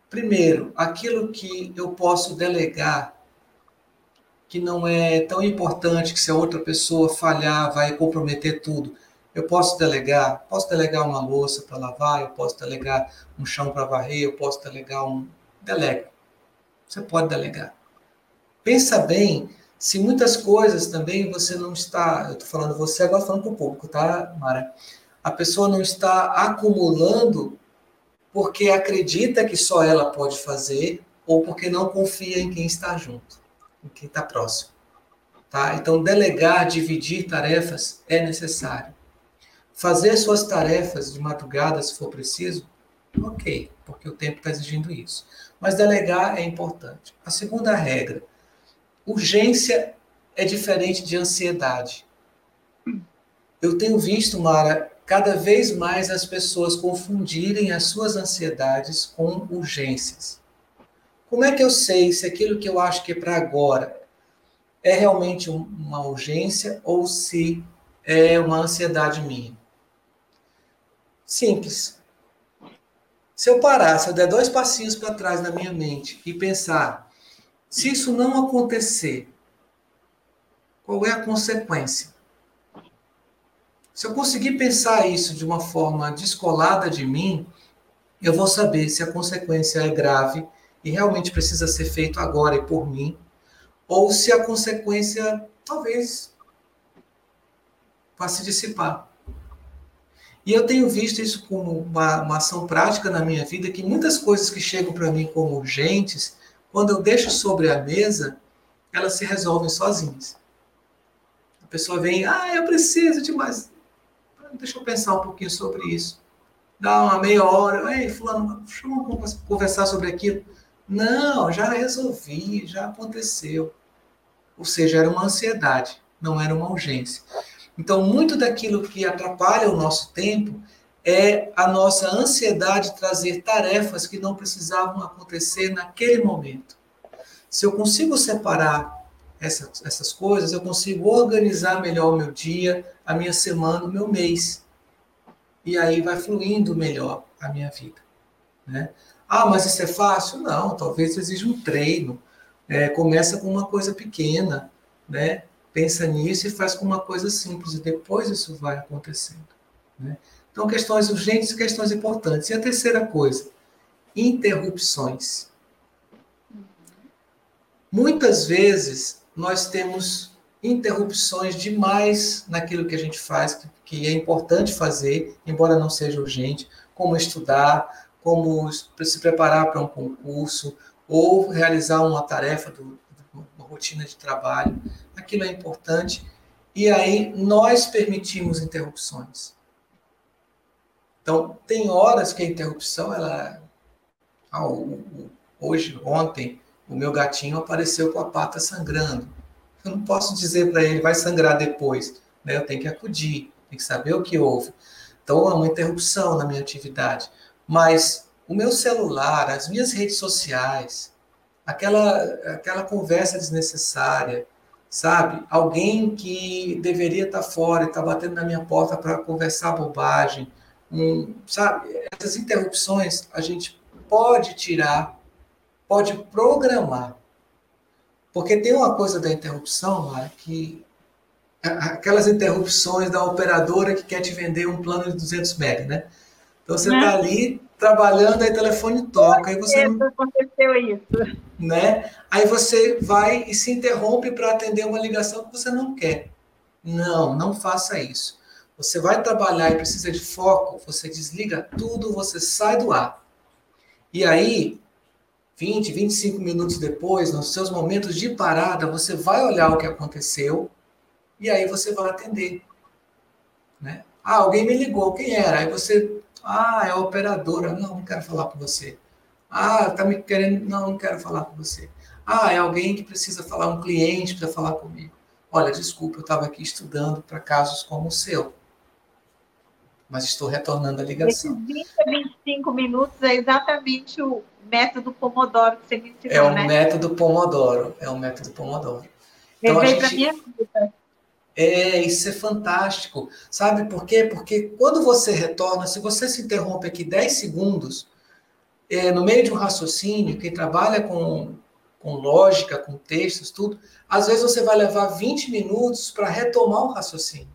Primeiro, aquilo que eu posso delegar, que não é tão importante que se a outra pessoa falhar vai comprometer tudo. Eu posso delegar, posso delegar uma louça para lavar, eu posso delegar um chão para varrer, eu posso delegar um. Delega. Você pode delegar. Pensa bem se muitas coisas também você não está. Eu estou falando você, agora falando para o público, tá, Mara? A pessoa não está acumulando porque acredita que só ela pode fazer ou porque não confia em quem está junto, em quem está próximo. Tá? Então, delegar, dividir tarefas é necessário. Fazer suas tarefas de madrugada, se for preciso, ok, porque o tempo está exigindo isso. Mas delegar é importante. A segunda regra: urgência é diferente de ansiedade. Eu tenho visto, Mara, cada vez mais as pessoas confundirem as suas ansiedades com urgências. Como é que eu sei se aquilo que eu acho que é para agora é realmente uma urgência ou se é uma ansiedade minha? Simples. Se eu parar, se eu der dois passinhos para trás na minha mente e pensar, se isso não acontecer, qual é a consequência? Se eu conseguir pensar isso de uma forma descolada de mim, eu vou saber se a consequência é grave e realmente precisa ser feito agora e por mim, ou se a consequência talvez vá se dissipar. E eu tenho visto isso como uma, uma ação prática na minha vida, que muitas coisas que chegam para mim como urgentes, quando eu deixo sobre a mesa, elas se resolvem sozinhas. A pessoa vem, ah, eu preciso de mais. Deixa eu pensar um pouquinho sobre isso. Dá uma meia hora, ei, fulano, chama conversar sobre aquilo. Não, já resolvi, já aconteceu. Ou seja, era uma ansiedade, não era uma urgência. Então, muito daquilo que atrapalha o nosso tempo é a nossa ansiedade de trazer tarefas que não precisavam acontecer naquele momento. Se eu consigo separar essas, coisas, eu consigo organizar melhor o meu dia, a minha semana, o meu mês. E aí vai fluindo melhor a minha vida. Né? Ah, mas isso é fácil? Não, talvez exija um treino. É, começa com uma coisa pequena, né? Pensa nisso e faz com uma coisa simples, e depois isso vai acontecendo. Né? Então, questões urgentes e questões importantes. E a terceira coisa, interrupções. Muitas vezes nós temos interrupções demais naquilo que a gente faz, que é importante fazer, embora não seja urgente, como estudar, como se preparar para um concurso, ou realizar uma tarefa do, uma rotina de trabalho, aquilo é importante, e aí nós permitimos interrupções. Então, tem horas que a interrupção, ela. Ah, hoje, ontem, o meu gatinho apareceu com a pata sangrando. Eu não posso dizer para ele, vai sangrar depois. Né? Eu tenho que acudir, tenho que saber o que houve. Então, é uma interrupção na minha atividade. Mas o meu celular, as minhas redes sociais, aquela, aquela conversa desnecessária, sabe? Alguém que deveria estar fora e está batendo na minha porta para conversar bobagem, um, sabe? Essas interrupções a gente pode tirar, pode programar. Porque tem uma coisa da interrupção, Mara, que aquelas interrupções da operadora que quer te vender um plano de 200 mega, né? Então você está né? ali trabalhando, aí o telefone toca, aí você aconteceu isso, né? Aí você vai e se interrompe para atender uma ligação que você não quer. Não, não faça isso. Você vai trabalhar e precisa de foco, você desliga tudo, você sai do ar. E aí, 20, 25 minutos depois, nos seus momentos de parada, você vai olhar o que aconteceu e aí você vai atender. Né? Ah, alguém me ligou, quem era? Aí você, ah, é a operadora. Não, não quero falar com você. Ah, tá me querendo. Não, não quero falar com você. Ah, é alguém que precisa falar, um cliente precisa falar comigo. Olha, desculpa, eu estava aqui estudando para casos como o seu. Mas estou retornando a ligação. Esses 20 a 25 minutos é exatamente o método Pomodoro que você me ensinou, É o né? método Pomodoro. É o método Pomodoro. Então, Levei gente... minha vida. É, isso é fantástico. Sabe por quê? Porque quando você retorna, se você se interrompe aqui 10 segundos, é, no meio de um raciocínio, quem trabalha com, com lógica, com textos, tudo, às vezes você vai levar 20 minutos para retomar o raciocínio.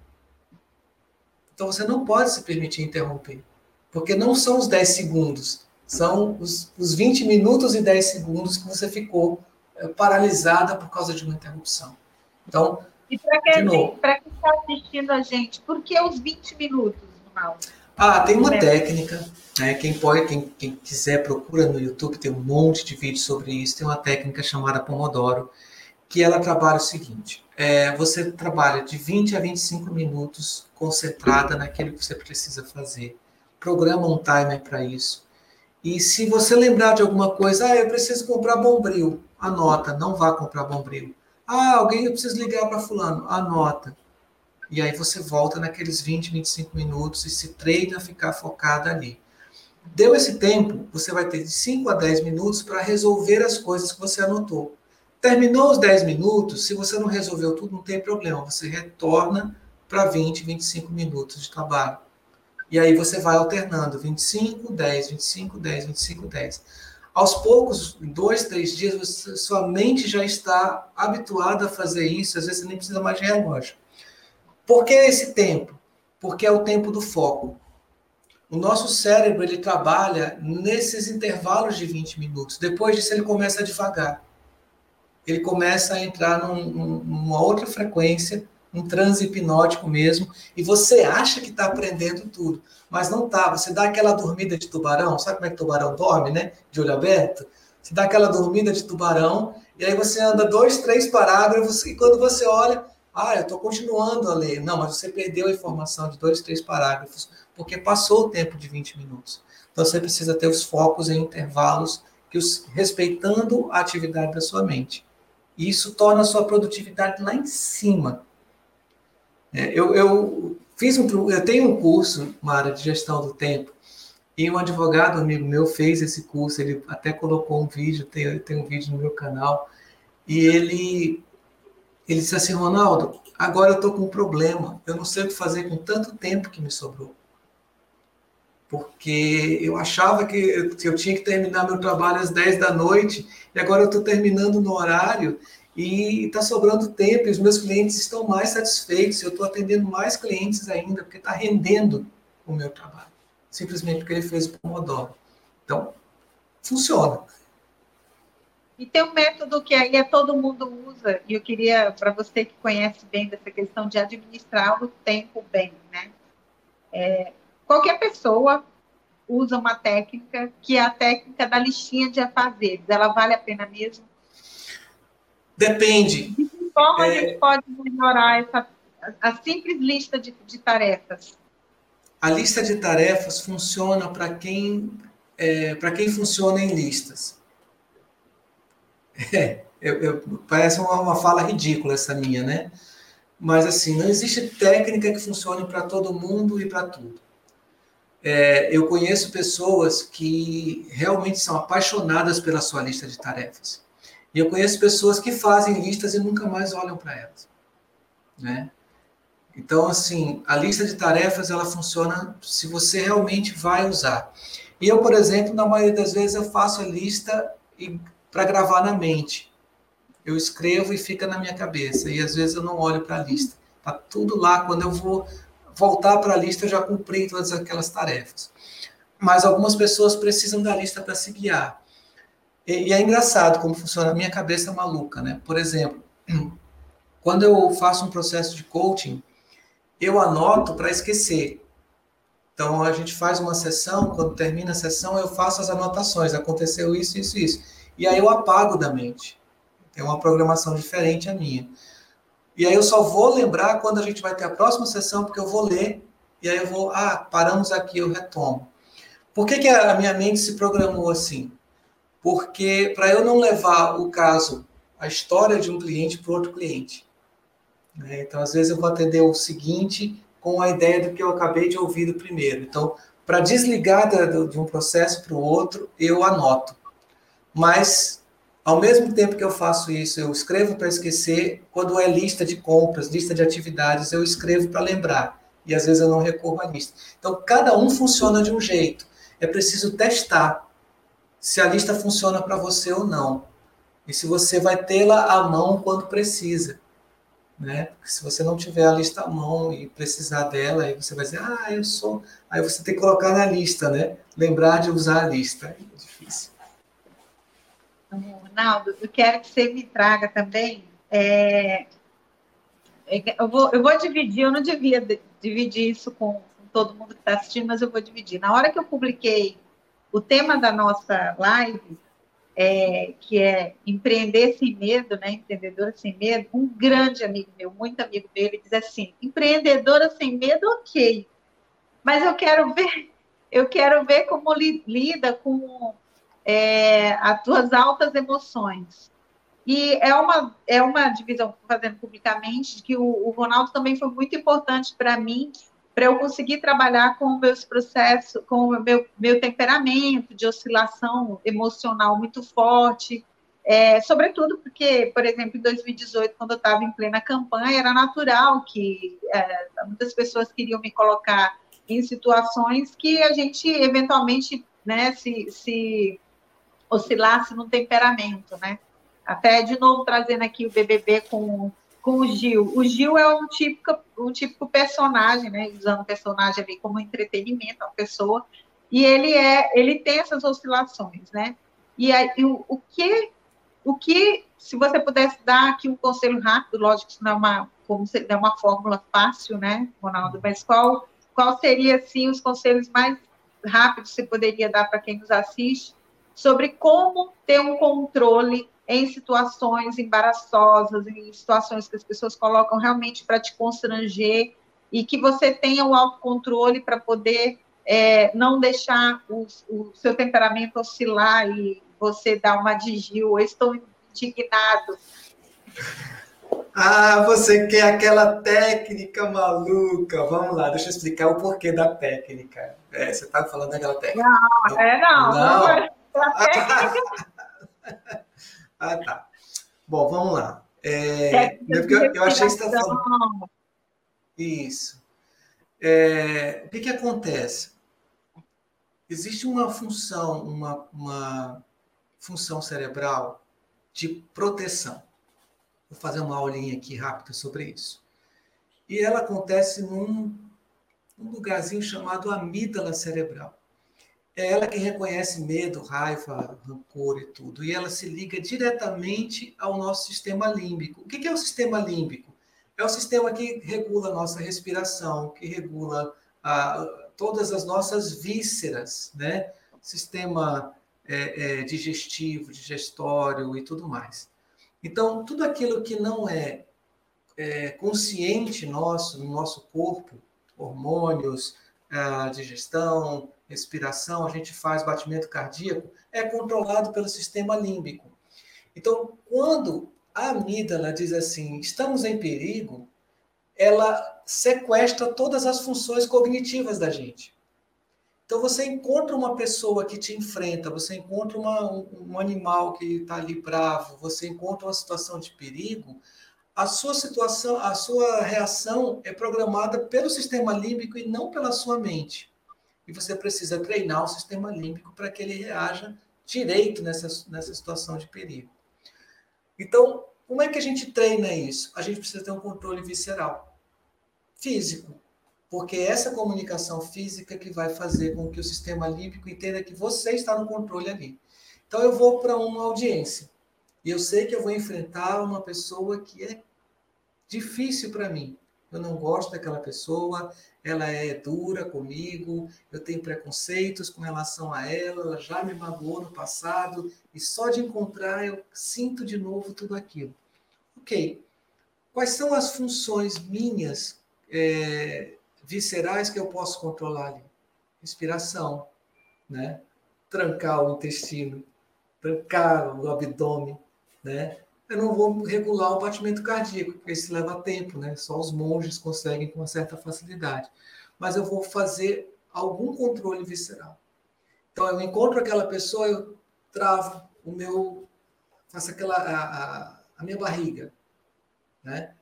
Então você não pode se permitir interromper. Porque não são os 10 segundos, são os, os 20 minutos e 10 segundos que você ficou é, paralisada por causa de uma interrupção. Então, e para quem está assistindo a gente, por que os 20 minutos, Ronaldo? Ah, tem uma técnica, né? Quem pode, quem, quem quiser procura no YouTube, tem um monte de vídeos sobre isso. Tem uma técnica chamada Pomodoro, que ela trabalha o seguinte: é, você trabalha de 20 a 25 minutos concentrada naquilo que você precisa fazer. Programa um timer para isso. E se você lembrar de alguma coisa, ah, eu preciso comprar bombril, anota, não vá comprar bombril. Ah, alguém eu preciso ligar para fulano. Anota. E aí você volta naqueles 20, 25 minutos e se treina a ficar focada ali. Deu esse tempo, você vai ter de 5 a 10 minutos para resolver as coisas que você anotou. Terminou os 10 minutos, se você não resolveu tudo, não tem problema. Você retorna para 20, 25 minutos de trabalho. E aí você vai alternando 25, 10, 25, 10, 25, 10 aos poucos, dois, três dias, você, sua mente já está habituada a fazer isso, às vezes você nem precisa mais de relógio. Por que esse tempo? Porque é o tempo do foco. O nosso cérebro ele trabalha nesses intervalos de 20 minutos. Depois disso, ele começa devagar. Ele começa a entrar num, numa outra frequência, um transe hipnótico mesmo, e você acha que está aprendendo tudo mas não tá. Você dá aquela dormida de tubarão, sabe como é que tubarão dorme, né? De olho aberto? Você dá aquela dormida de tubarão, e aí você anda dois, três parágrafos, e quando você olha, ah, eu estou continuando a ler. Não, mas você perdeu a informação de dois, três parágrafos, porque passou o tempo de 20 minutos. Então você precisa ter os focos em intervalos, que os, respeitando a atividade da sua mente. E isso torna a sua produtividade lá em cima. É, eu, eu Fiz um, eu tenho um curso, Mara, de gestão do tempo, e um advogado amigo meu fez esse curso, ele até colocou um vídeo, tem, tem um vídeo no meu canal, e ele, ele disse assim, Ronaldo, agora eu estou com um problema, eu não sei o que fazer com tanto tempo que me sobrou. Porque eu achava que eu, que eu tinha que terminar meu trabalho às 10 da noite, e agora eu estou terminando no horário, e está sobrando tempo, e os meus clientes estão mais satisfeitos, eu estou atendendo mais clientes ainda, porque está rendendo o meu trabalho, simplesmente porque ele fez o Pomodoro. Então, funciona. E tem um método que aí é todo mundo usa, e eu queria, para você que conhece bem dessa questão de administrar o tempo bem, né? É, qualquer pessoa usa uma técnica que é a técnica da listinha de afazeres. Ela vale a pena mesmo? Depende. De que forma é... a gente pode melhorar essa a simples lista de, de tarefas? A lista de tarefas funciona para quem é, para quem funciona em listas. É, eu, eu, parece uma, uma fala ridícula essa minha, né? Mas assim, não existe técnica que funcione para todo mundo e para tudo. É, eu conheço pessoas que realmente são apaixonadas pela sua lista de tarefas. E eu conheço pessoas que fazem listas e nunca mais olham para elas. Né? Então, assim, a lista de tarefas ela funciona se você realmente vai usar. E eu, por exemplo, na maioria das vezes eu faço a lista para gravar na mente. Eu escrevo e fica na minha cabeça. E às vezes eu não olho para a lista. Tá tudo lá. Quando eu vou voltar para a lista, eu já cumpri todas aquelas tarefas. Mas algumas pessoas precisam da lista para se guiar. E, e é engraçado como funciona a minha cabeça maluca, né? Por exemplo, quando eu faço um processo de coaching, eu anoto para esquecer. Então a gente faz uma sessão, quando termina a sessão, eu faço as anotações, aconteceu isso, isso, isso. E aí eu apago da mente. Tem uma programação diferente a minha. E aí eu só vou lembrar quando a gente vai ter a próxima sessão, porque eu vou ler, e aí eu vou, ah, paramos aqui, eu retomo. Por que, que a minha mente se programou assim? Porque para eu não levar o caso, a história de um cliente para outro cliente. Né? Então, às vezes, eu vou atender o seguinte com a ideia do que eu acabei de ouvir do primeiro. Então, para desligar de um processo para o outro, eu anoto. Mas ao mesmo tempo que eu faço isso, eu escrevo para esquecer. Quando é lista de compras, lista de atividades, eu escrevo para lembrar. E às vezes eu não recorro à lista. Então, cada um funciona de um jeito. É preciso testar se a lista funciona para você ou não. E se você vai tê-la à mão quando precisa. Né? Porque se você não tiver a lista à mão e precisar dela, aí você vai dizer, ah, eu sou. Aí você tem que colocar na lista, né? Lembrar de usar a lista. É difícil. Ronaldo, eu quero que você me traga também. É, é eu, vou, eu vou dividir, eu não devia dividir isso com, com todo mundo que está assistindo, mas eu vou dividir. Na hora que eu publiquei o tema da nossa live, é, que é empreender sem medo, né? Empreendedora sem medo, um grande amigo meu, muito amigo meu, ele diz assim: empreendedora sem medo, ok. Mas eu quero ver, eu quero ver como li, lida com é, as tuas altas emoções. E é uma, é uma divisão fazendo publicamente que o, o Ronaldo também foi muito importante para mim, para eu conseguir trabalhar com meus processos, com o meu, meu temperamento de oscilação emocional muito forte. É, sobretudo porque, por exemplo, em 2018, quando eu estava em plena campanha, era natural que é, muitas pessoas queriam me colocar em situações que a gente eventualmente né, se, se oscilasse no temperamento, né? Até de novo trazendo aqui o BBB com, com o Gil. O Gil é um típico, um típico personagem, né? Usando o personagem ali como entretenimento, a pessoa. E ele é, ele tem essas oscilações, né? E aí, o, o que, o que, se você pudesse dar aqui um conselho rápido, lógico que isso não é uma, como se, é uma fórmula fácil, né, Ronaldo? Mas qual, qual seria, assim, os conselhos mais rápidos que você poderia dar para quem nos assiste sobre como ter um controle em situações embaraçosas, em situações que as pessoas colocam realmente para te constranger e que você tenha o autocontrole para poder é, não deixar o, o, seu temperamento oscilar e você dar uma de Gil, estou indignado. Ah, você quer aquela técnica maluca. Vamos lá, deixa eu explicar o porquê da técnica. É, você está falando daquela técnica. Não, é não. não. não. ah, tá. Bom, vamos lá. É, eu, eu achei que você está falando. Isso. É, o que, que acontece? Existe uma função, uma, uma função cerebral de proteção. Vou fazer uma aulinha aqui rápida sobre isso. E ela acontece num, num lugarzinho chamado amígdala cerebral é ela que reconhece medo, raiva, rancor e tudo. E ela se liga diretamente ao nosso sistema límbico. O que é o sistema límbico? É o sistema que regula a nossa respiração, que regula a, todas as nossas vísceras, né? Sistema é, é, digestivo, digestório e tudo mais. Então, tudo aquilo que não é, é consciente nosso, no nosso corpo, hormônios, digestão, respiração, a gente faz batimento cardíaco, é controlado pelo sistema límbico. Então, quando a amígdala diz assim, estamos em perigo, ela sequestra todas as funções cognitivas da gente. Então, você encontra uma pessoa que te enfrenta, você encontra uma, um, animal que está ali bravo, você encontra uma situação de perigo, a sua situação, a sua reação é programada pelo sistema límbico e não pela sua mente. E você precisa treinar o sistema límbico para que ele reaja direito nessa, nessa situação de perigo. Então, como é que a gente treina isso? A gente precisa ter um controle visceral, físico, porque é essa comunicação física que vai fazer com que o sistema límbico entenda que você está no controle ali. Então, eu vou para uma audiência e eu sei que eu vou enfrentar uma pessoa que é difícil para mim. Eu não gosto daquela pessoa, ela é dura comigo, eu tenho preconceitos com relação a ela, ela já me magoou no passado, e só de encontrar eu sinto de novo tudo aquilo. Ok, quais são as funções minhas é, viscerais que eu posso controlar ali? Respiração, né? trancar o intestino, trancar o abdômen, né? Eu não vou regular o batimento cardíaco, porque isso leva tempo, né? Só os monges conseguem com uma certa facilidade. Mas eu vou fazer algum controle visceral. Então, eu encontro aquela pessoa, eu travo o meu, faço aquela, a, a, a minha barriga, né?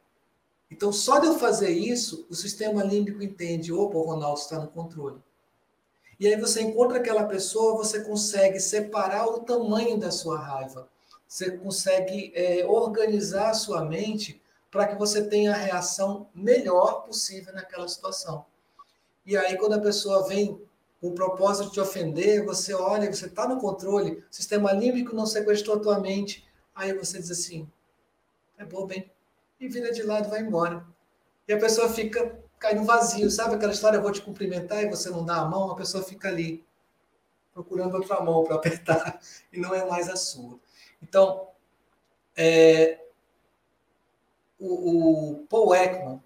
Então, só de eu fazer isso, o sistema límbico entende, opa, o Ronaldo está no controle. E aí você encontra aquela pessoa, você consegue separar o tamanho da sua raiva você consegue é, organizar a sua mente para que você tenha a reação melhor possível naquela situação. E aí, quando a pessoa vem com o propósito de te ofender, você olha, você está no controle, o sistema límbico não sequestrou a tua mente, aí você diz assim, é bobo, hein? E vira de lado vai embora. E a pessoa fica, cai no vazio, sabe aquela história, eu vou te cumprimentar e você não dá a mão, a pessoa fica ali, procurando outra mão para apertar, e não é mais a sua. Então, é, o, o, Paul Ekman,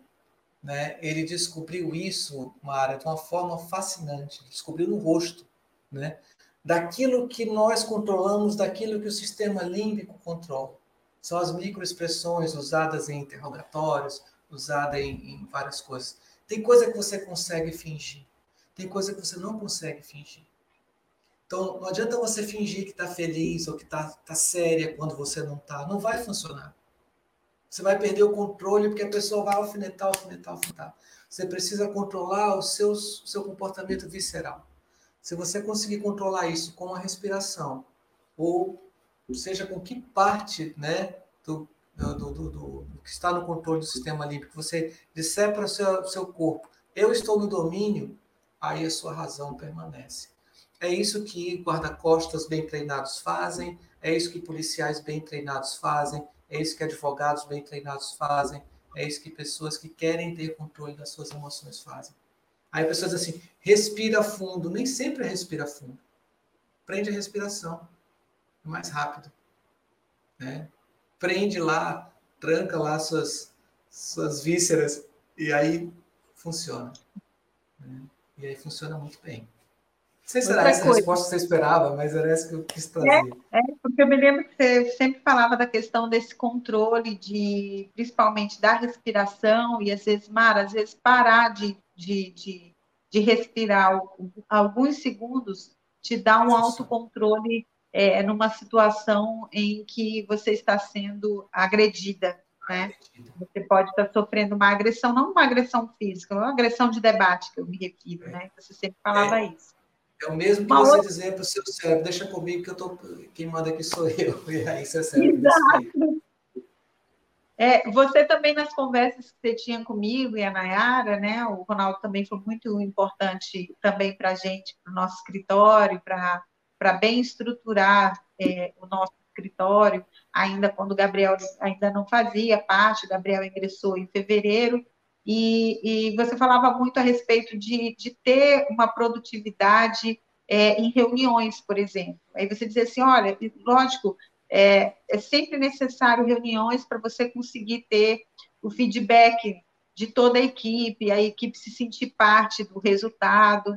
né, ele descobriu isso, Mara, de uma forma fascinante. Descobriu no rosto, né, daquilo que nós controlamos, daquilo que o sistema límbico controla. São as microexpressões usadas em interrogatórios, usadas em, em várias coisas. Tem coisa que você consegue fingir, tem coisa que você não consegue fingir. Então, não adianta você fingir que está feliz ou que está tá séria quando você não está. Não vai funcionar. Você vai perder o controle porque a pessoa vai alfinetar, alfinetar, alfinetar. Você precisa controlar o seu, seu comportamento visceral. Se você conseguir controlar isso com a respiração, ou seja, com que parte né, do, do, do, do, do que está no controle do sistema límbico, você disser para o seu, seu corpo, eu estou no domínio, aí a sua razão permanece. É isso que guarda-costas bem treinados fazem, é isso que policiais bem treinados fazem, é isso que advogados bem treinados fazem, é isso que pessoas que querem ter controle das suas emoções fazem. Aí a pessoa diz assim: respira fundo. Nem sempre é respira fundo. Prende a respiração. É mais rápido. Né? Prende lá, tranca lá suas, suas vísceras e aí funciona. Né? E aí funciona muito bem sei se era essa coisa. resposta que você esperava, mas era essa que eu quis trazer. É, é, porque eu me lembro que você sempre falava da questão desse controle, de principalmente da respiração, e às vezes, Mara, às vezes parar de, de, de, de respirar alguns segundos te dá um autocontrole é, numa situação em que você está sendo agredida. Né? Você pode estar sofrendo uma agressão, não uma agressão física, uma agressão de debate, que eu me refiro, né? Você sempre falava é. isso. É o mesmo que Uma você outra... dizer para o seu cérebro, deixa comigo que eu tô, quem manda aqui sou eu. E aí seu cérebro Exato. É, você também nas conversas que você tinha comigo e a Nayara, né? O Ronaldo também foi muito importante também para a gente, para o nosso escritório, para bem estruturar é, o nosso escritório, ainda quando o Gabriel ainda não fazia parte, o Gabriel ingressou em fevereiro, e, e você falava muito a respeito de, de ter uma produtividade é, em reuniões, por exemplo. Aí você dizia assim, olha, lógico, é, é sempre necessário reuniões para você conseguir ter o feedback de toda a equipe, a equipe se sentir parte do resultado.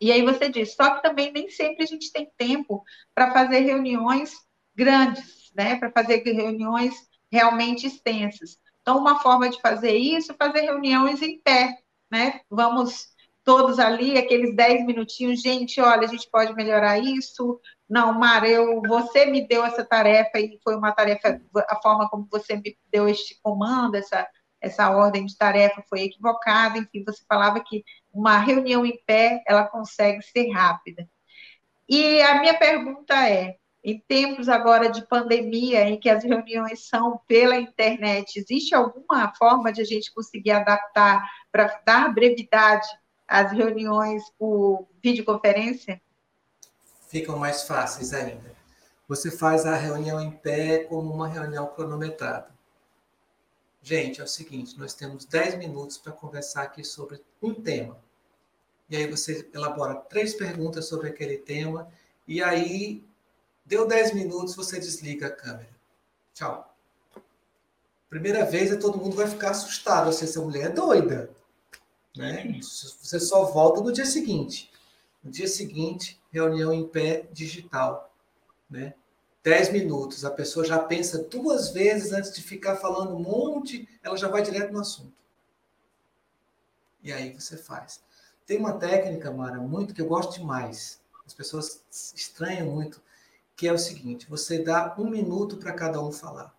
E aí você diz, só que também nem sempre a gente tem tempo para fazer reuniões grandes, né? Para fazer reuniões realmente extensas. Então, uma forma de fazer isso é fazer reuniões em pé, né? Vamos todos ali, aqueles 10 minutinhos, gente, olha, a gente pode melhorar isso. Não, Mara, eu, você me deu essa tarefa e foi uma tarefa, a forma como você me deu este comando, essa, essa ordem de tarefa foi equivocada. Enfim, você falava que uma reunião em pé, ela consegue ser rápida. E a minha pergunta é, em tempos agora de pandemia, em que as reuniões são pela internet, existe alguma forma de a gente conseguir adaptar para dar brevidade às reuniões por videoconferência? Ficam mais fáceis ainda. Você faz a reunião em pé como uma reunião cronometrada. Gente, é o seguinte: nós temos 10 minutos para conversar aqui sobre um tema. E aí você elabora três perguntas sobre aquele tema, e aí Deu 10 minutos, você desliga a câmera. Tchau. Primeira vez, é todo mundo vai ficar assustado. Se essa mulher é doida. Né? Você só volta no dia seguinte. No dia seguinte, reunião em pé digital. Né? 10 minutos. A pessoa já pensa duas vezes antes de ficar falando um monte, ela já vai direto no assunto. E aí você faz. Tem uma técnica, Mara, muito que eu gosto demais. As pessoas estranham muito que é o seguinte: você dá um minuto para cada um falar.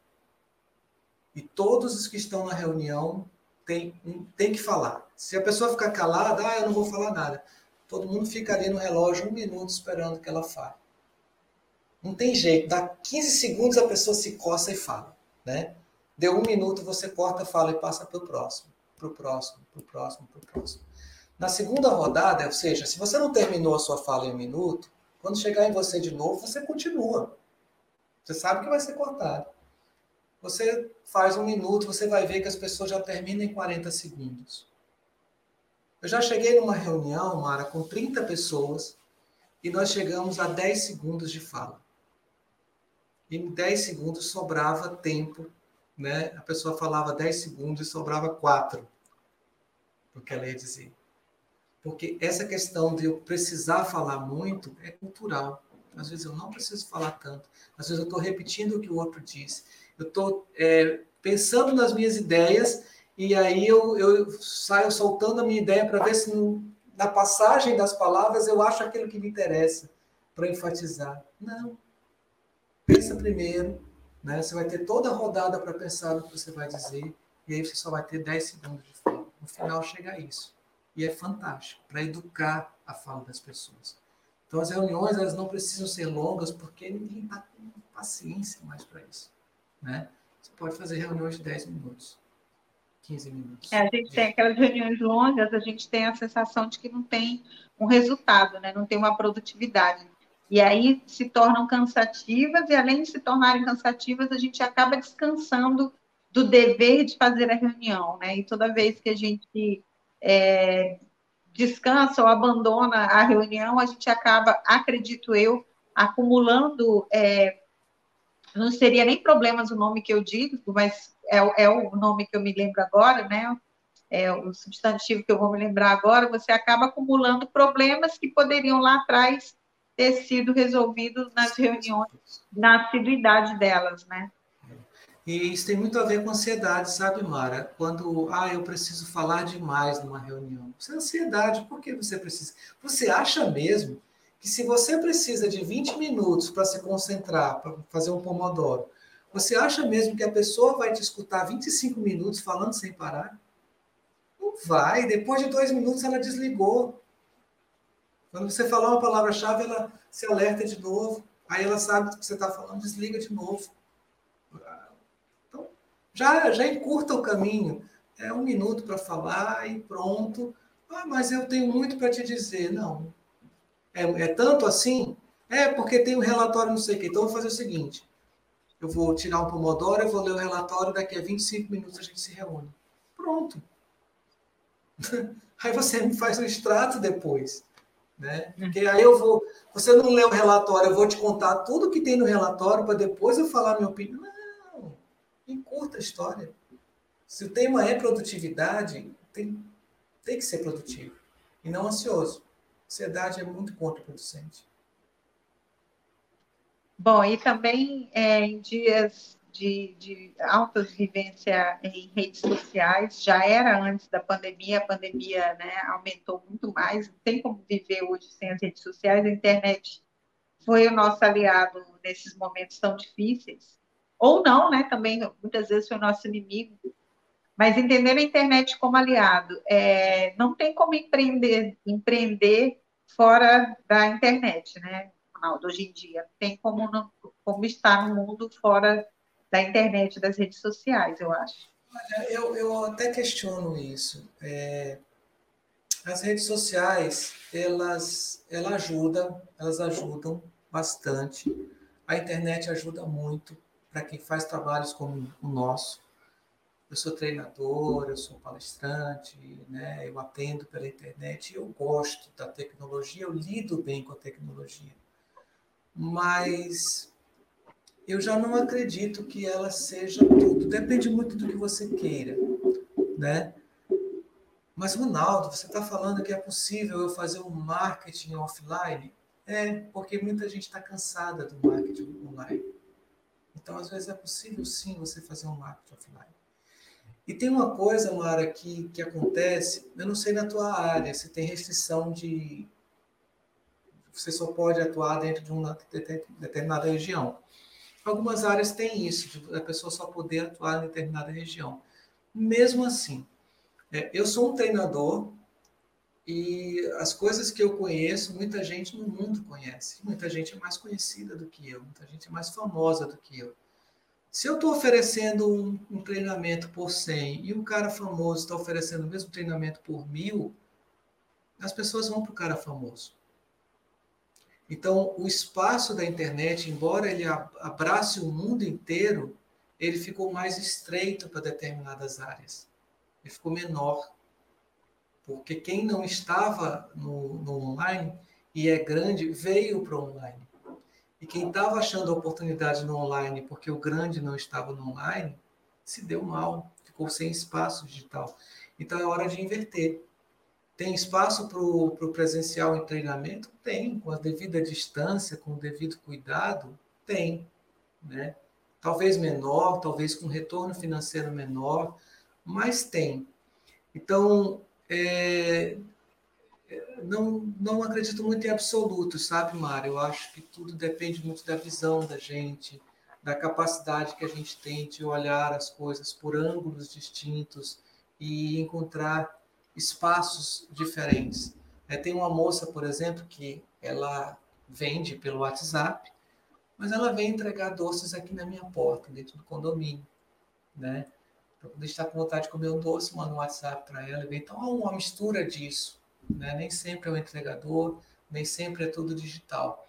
E todos os que estão na reunião têm, têm que falar. Se a pessoa ficar calada, ah, eu não vou falar nada. Todo mundo fica ali no relógio um minuto esperando que ela fale. Não tem jeito, dá 15 segundos a pessoa se coça e fala. Né? Deu um minuto, você corta, fala e passa para o próximo, para o próximo, para o próximo, para o próximo. Na segunda rodada, ou seja, se você não terminou a sua fala em um minuto, quando chegar em você de novo, você continua. Você sabe que vai ser cortado. Você faz um minuto, você vai ver que as pessoas já terminam em 40 segundos. Eu já cheguei numa reunião, Mara, com 30 pessoas e nós chegamos a 10 segundos de fala. Em 10 segundos sobrava tempo, né? A pessoa falava 10 segundos e sobrava 4 porque ela ia dizer. Porque essa questão de eu precisar falar muito é cultural. Às vezes eu não preciso falar tanto. Às vezes eu estou repetindo o que o outro disse. Eu estou é, pensando nas minhas ideias e aí eu, eu saio soltando a minha ideia para ver se na passagem das palavras eu acho aquilo que me interessa para enfatizar. Não. Pensa primeiro, né? Você vai ter toda a rodada para pensar no que você vai dizer e aí você só vai ter 10 segundos de fala. No final chega a isso e é fantástico para educar a fala das pessoas. Então as reuniões elas não precisam ser longas porque ninguém está com paciência mais para isso, né? Você pode fazer reuniões de 10 minutos, 15 minutos. É, a gente tem aquelas reuniões longas, a gente tem a sensação de que não tem um resultado, né? Não tem uma produtividade. E aí se tornam cansativas e além de se tornarem cansativas, a gente acaba descansando do dever de fazer a reunião, né? E toda vez que a gente é, descansa ou abandona a reunião, a gente acaba, acredito eu, acumulando. É, não seria nem problemas o nome que eu digo, mas é, é, o nome que eu me lembro agora, né? É o substantivo que eu vou me lembrar agora. Você acaba acumulando problemas que poderiam lá atrás ter sido resolvidos nas reuniões, na assiduidade delas, né? E isso tem muito a ver com ansiedade, sabe, Mara? Quando, ah, eu preciso falar demais numa reunião. Isso é ansiedade, por que você precisa? Você acha mesmo que se você precisa de 20 minutos para se concentrar, para fazer um pomodoro, você acha mesmo que a pessoa vai te escutar 25 minutos falando sem parar? Não vai. Depois de dois minutos ela desligou. Quando você falar uma palavra-chave, ela se alerta de novo. Aí ela sabe o que você está falando, desliga de novo já, já encurta o caminho. É um minuto para falar e pronto. Ah, mas eu tenho muito para te dizer. Não. É, é, tanto assim? É, porque tem um relatório, não sei o quê. Então, eu vou fazer o seguinte. Eu vou tirar um pomodoro, eu vou ler o relatório, daqui a 25 minutos a gente se reúne. Pronto. Aí você me faz um extrato depois. Né? Porque aí eu vou. Você não lê o relatório, eu vou te contar tudo que tem no relatório para depois eu falar minha opinião. Não, encurta a história. Se o tema é produtividade, tem, tem que ser produtivo e não ansioso. Ansiedade é muito contraproducente. Bom, e também é, em dias de, de alta vivência em redes sociais, já era antes da pandemia, a pandemia né, aumentou muito mais, não tem como viver hoje sem as redes sociais, a internet foi o nosso aliado nesses momentos tão difíceis, ou não, né, também muitas vezes foi nosso inimigo, mas entender a internet como aliado, é, não tem como empreender, empreender fora da internet, né, Ronaldo, hoje em dia, tem como, não, como estar no mundo fora da internet, das redes sociais, eu acho. Eu, eu até questiono isso. É, as redes sociais, elas, elas ajudam, elas ajudam bastante. A internet ajuda muito para quem faz trabalhos como o nosso. Eu sou treinador, eu sou palestrante, né? eu atendo pela internet, eu gosto da tecnologia, eu lido bem com a tecnologia. Mas eu já não acredito que ela seja tudo. Depende muito do que você queira, né? Mas, Ronaldo, você está falando que é possível eu fazer um marketing offline? É, porque muita gente está cansada do marketing online. Então, às vezes, é possível sim você fazer um marketing offline. E tem uma coisa, Mara, que, que acontece, eu não sei na tua área, se tem restrição de. Você só pode atuar dentro de uma determinada região. Algumas áreas têm isso, de a pessoa só poder atuar em determinada região. Mesmo assim, é, eu sou um treinador e as coisas que eu conheço, muita gente no mundo conhece. Muita gente é mais conhecida do que eu, muita gente é mais famosa do que eu. Se eu estou oferecendo um, um, treinamento por 100 e um cara famoso está oferecendo o mesmo treinamento por mil, as pessoas vão para o cara famoso. Então, o espaço da internet, embora ele abrace o mundo inteiro, ele ficou mais estreito para determinadas áreas. Ele ficou menor. Porque quem não estava no, no online e é grande, veio para o online. E quem estava achando oportunidade no online porque o grande não estava no online, se deu mal, ficou sem espaço digital. Então é hora de inverter. Tem espaço para o presencial em treinamento? Tem, com a devida distância, com o devido cuidado, tem. Né? Talvez menor, talvez com retorno financeiro menor, mas tem. Então, é, não, não acredito muito em absolutos, sabe, Mário? Eu acho que tudo depende muito da visão da gente, da capacidade que a gente tem de olhar as coisas por ângulos distintos e encontrar espaços diferentes. É, tem uma moça, por exemplo, que ela vende pelo WhatsApp, mas ela vem entregar doces aqui na minha porta, dentro do condomínio, né? Quando está com vontade de comer um doce, manda um WhatsApp para ela. Então, há uma mistura disso, né? Nem sempre é o entregador, nem sempre é tudo digital.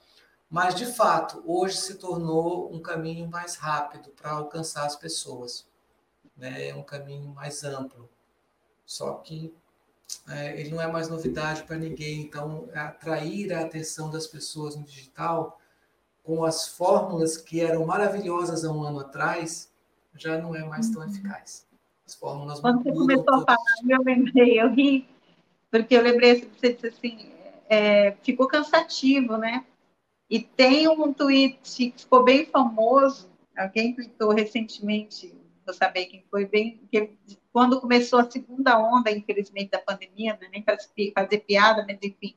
Mas, de fato, hoje se tornou um caminho mais rápido para alcançar as pessoas. Né? É um caminho mais amplo. Só que é, ele não é mais novidade para ninguém. Então, atrair a atenção das pessoas no digital com as fórmulas que eram maravilhosas há um ano atrás já não é mais tão uhum. eficaz. As fórmulas Quando você começou a falar, eu lembrei, eu ri, porque eu lembrei assim, você disse assim, é, ficou cansativo, né? E tem um tweet que ficou bem famoso, alguém tweetou recentemente, vou saber quem foi, bem, que quando começou a segunda onda, infelizmente, da pandemia, né, nem para fazer piada, mas enfim,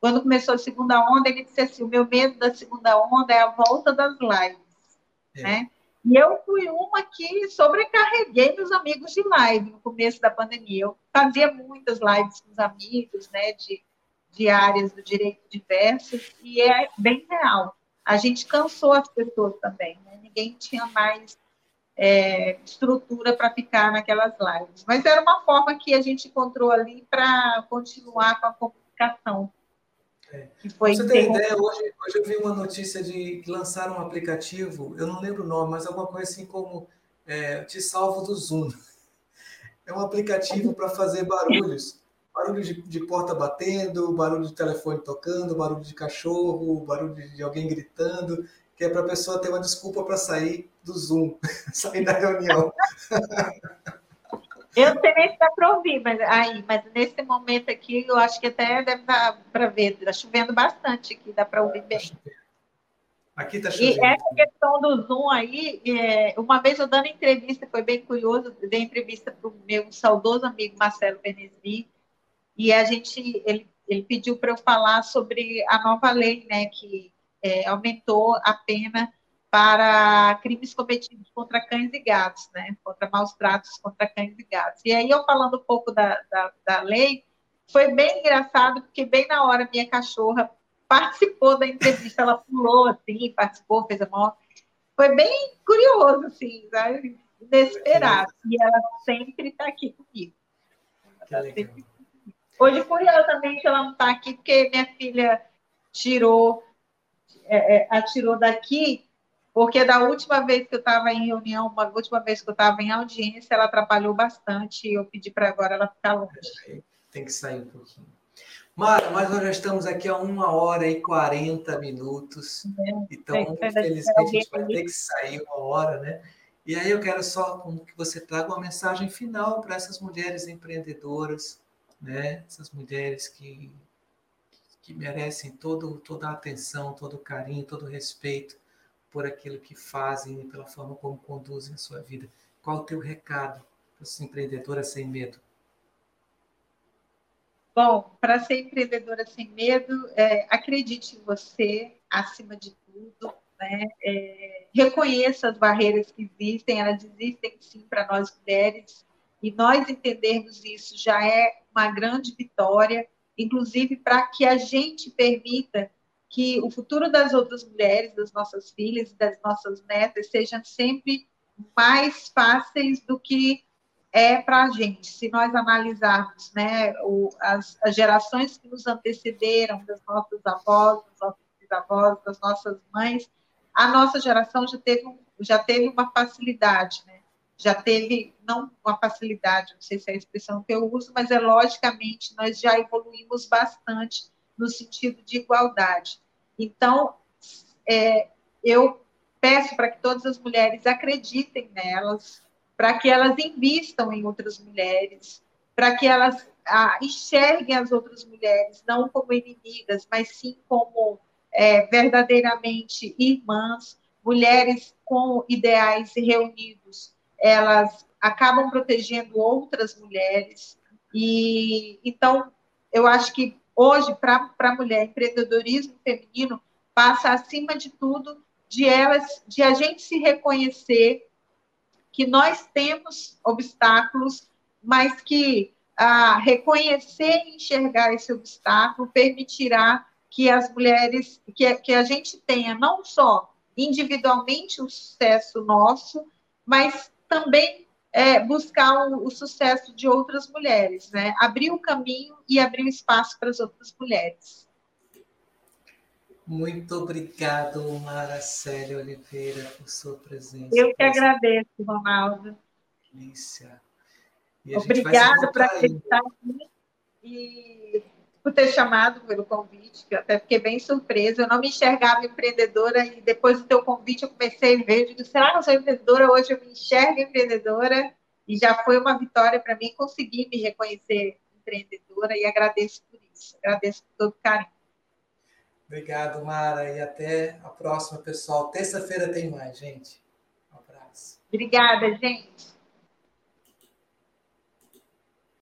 quando começou a segunda onda, ele disse assim, o meu medo da segunda onda é a volta das lives, é. né? E eu fui uma que sobrecarreguei meus amigos de live no começo da pandemia. Eu fazia muitas lives com os amigos, né, de, de áreas do direito diversas, e é bem real. A gente cansou as pessoas também, né? ninguém tinha mais é, estrutura para ficar naquelas lives. Mas era uma forma que a gente encontrou ali para continuar com a comunicação. É. você tem ideia, hoje, hoje eu vi uma notícia de que lançaram um aplicativo, eu não lembro o nome, mas alguma coisa assim como é, Te Salvo do Zoom. É um aplicativo para fazer barulhos. barulho de, de, porta batendo, barulho de telefone tocando, barulho de cachorro, barulho de alguém gritando, que é para a pessoa ter uma desculpa para sair do Zoom, sair da reunião. Eu não sei nem se dá para ouvir, mas aí, mas nesse momento aqui, eu acho que até deve dar para ver. Está chovendo bastante aqui, dá para ouvir bem. Aqui está chovendo. E essa questão do Zoom aí, é, uma vez eu dando entrevista, foi bem curioso, dei entrevista para o meu saudoso amigo Marcelo Benesvi, e a gente, ele, ele pediu para eu falar sobre a nova lei, né, que é, aumentou a pena para crimes cometidos contra cães e gatos, né? Contra maus tratos contra cães e gatos. E aí, eu falando um pouco da, da, da lei, foi bem engraçado, porque bem na hora minha cachorra participou da entrevista, ela pulou assim, participou, fez a mão. Foi bem curioso, assim, sabe? inesperado. E ela sempre está aqui comigo. Tá sempre... Hoje, curiosamente, ela não está aqui porque minha filha tirou, é, é, atirou daqui porque da última vez que eu estava em reunião, uma última vez que eu estava em audiência, ela atrapalhou bastante e eu pedi para agora ela ficar longe. Tem que sair um pouquinho. Mara, mas nós já estamos aqui a uma hora e 40 minutos. É, então, é, infelizmente, a gente vai ter que sair uma hora, né? E aí eu quero só que você traga uma mensagem final para essas mulheres empreendedoras, né? Essas mulheres que, que merecem todo, toda a atenção, todo o carinho, todo o respeito por aquilo que fazem e pela forma como conduzem a sua vida. Qual o teu recado para essa empreendedora sem medo? Bom, para ser empreendedora sem medo, é, acredite em você, acima de tudo, né? É, reconheça as barreiras que existem, elas existem sim para nós mulheres, e nós entendermos isso já é uma grande vitória, inclusive para que a gente permita que o futuro das outras mulheres, das nossas filhas, das nossas netas, sejam sempre mais fáceis do que é para a gente. Se nós analisarmos né, o, as, as, gerações que nos antecederam, das nossas avós, dos nossos bisavós, das nossas mães, a nossa geração já teve, já teve uma facilidade, né? já teve, não uma facilidade, não sei se é a expressão que eu uso, mas é logicamente nós já evoluímos bastante no sentido de igualdade. Então, é, eu peço para que todas as mulheres acreditem nelas, para que elas invistam em outras mulheres, para que elas ah, enxerguem as outras mulheres não como inimigas, mas sim como é, verdadeiramente irmãs, mulheres com ideais reunidos, elas acabam protegendo outras mulheres. E então, eu acho que hoje, para a mulher, empreendedorismo feminino passa, acima de tudo, de elas, de a gente se reconhecer que nós temos obstáculos, mas que ah, reconhecer e enxergar esse obstáculo permitirá que as mulheres, que, que a gente tenha não só individualmente o sucesso nosso, mas também é, buscar o, o, sucesso de outras mulheres, né? Abrir o caminho e abrir o espaço para as outras mulheres. Muito obrigado, Maracélia Oliveira, por sua presença. Eu que agradeço, Ronaldo. Obrigada por acreditar aqui e por ter chamado pelo convite, que eu até fiquei bem surpresa. Eu não me enxergava empreendedora e depois do teu convite eu comecei a ver, eu digo, será que eu sou empreendedora? Hoje eu me enxergo empreendedora e já foi uma vitória para mim conseguir me reconhecer empreendedora e agradeço por isso. Agradeço por todo o carinho. Obrigado, Mara, e até a próxima, pessoal. Terça-feira tem mais, gente. Um abraço. Obrigada, gente.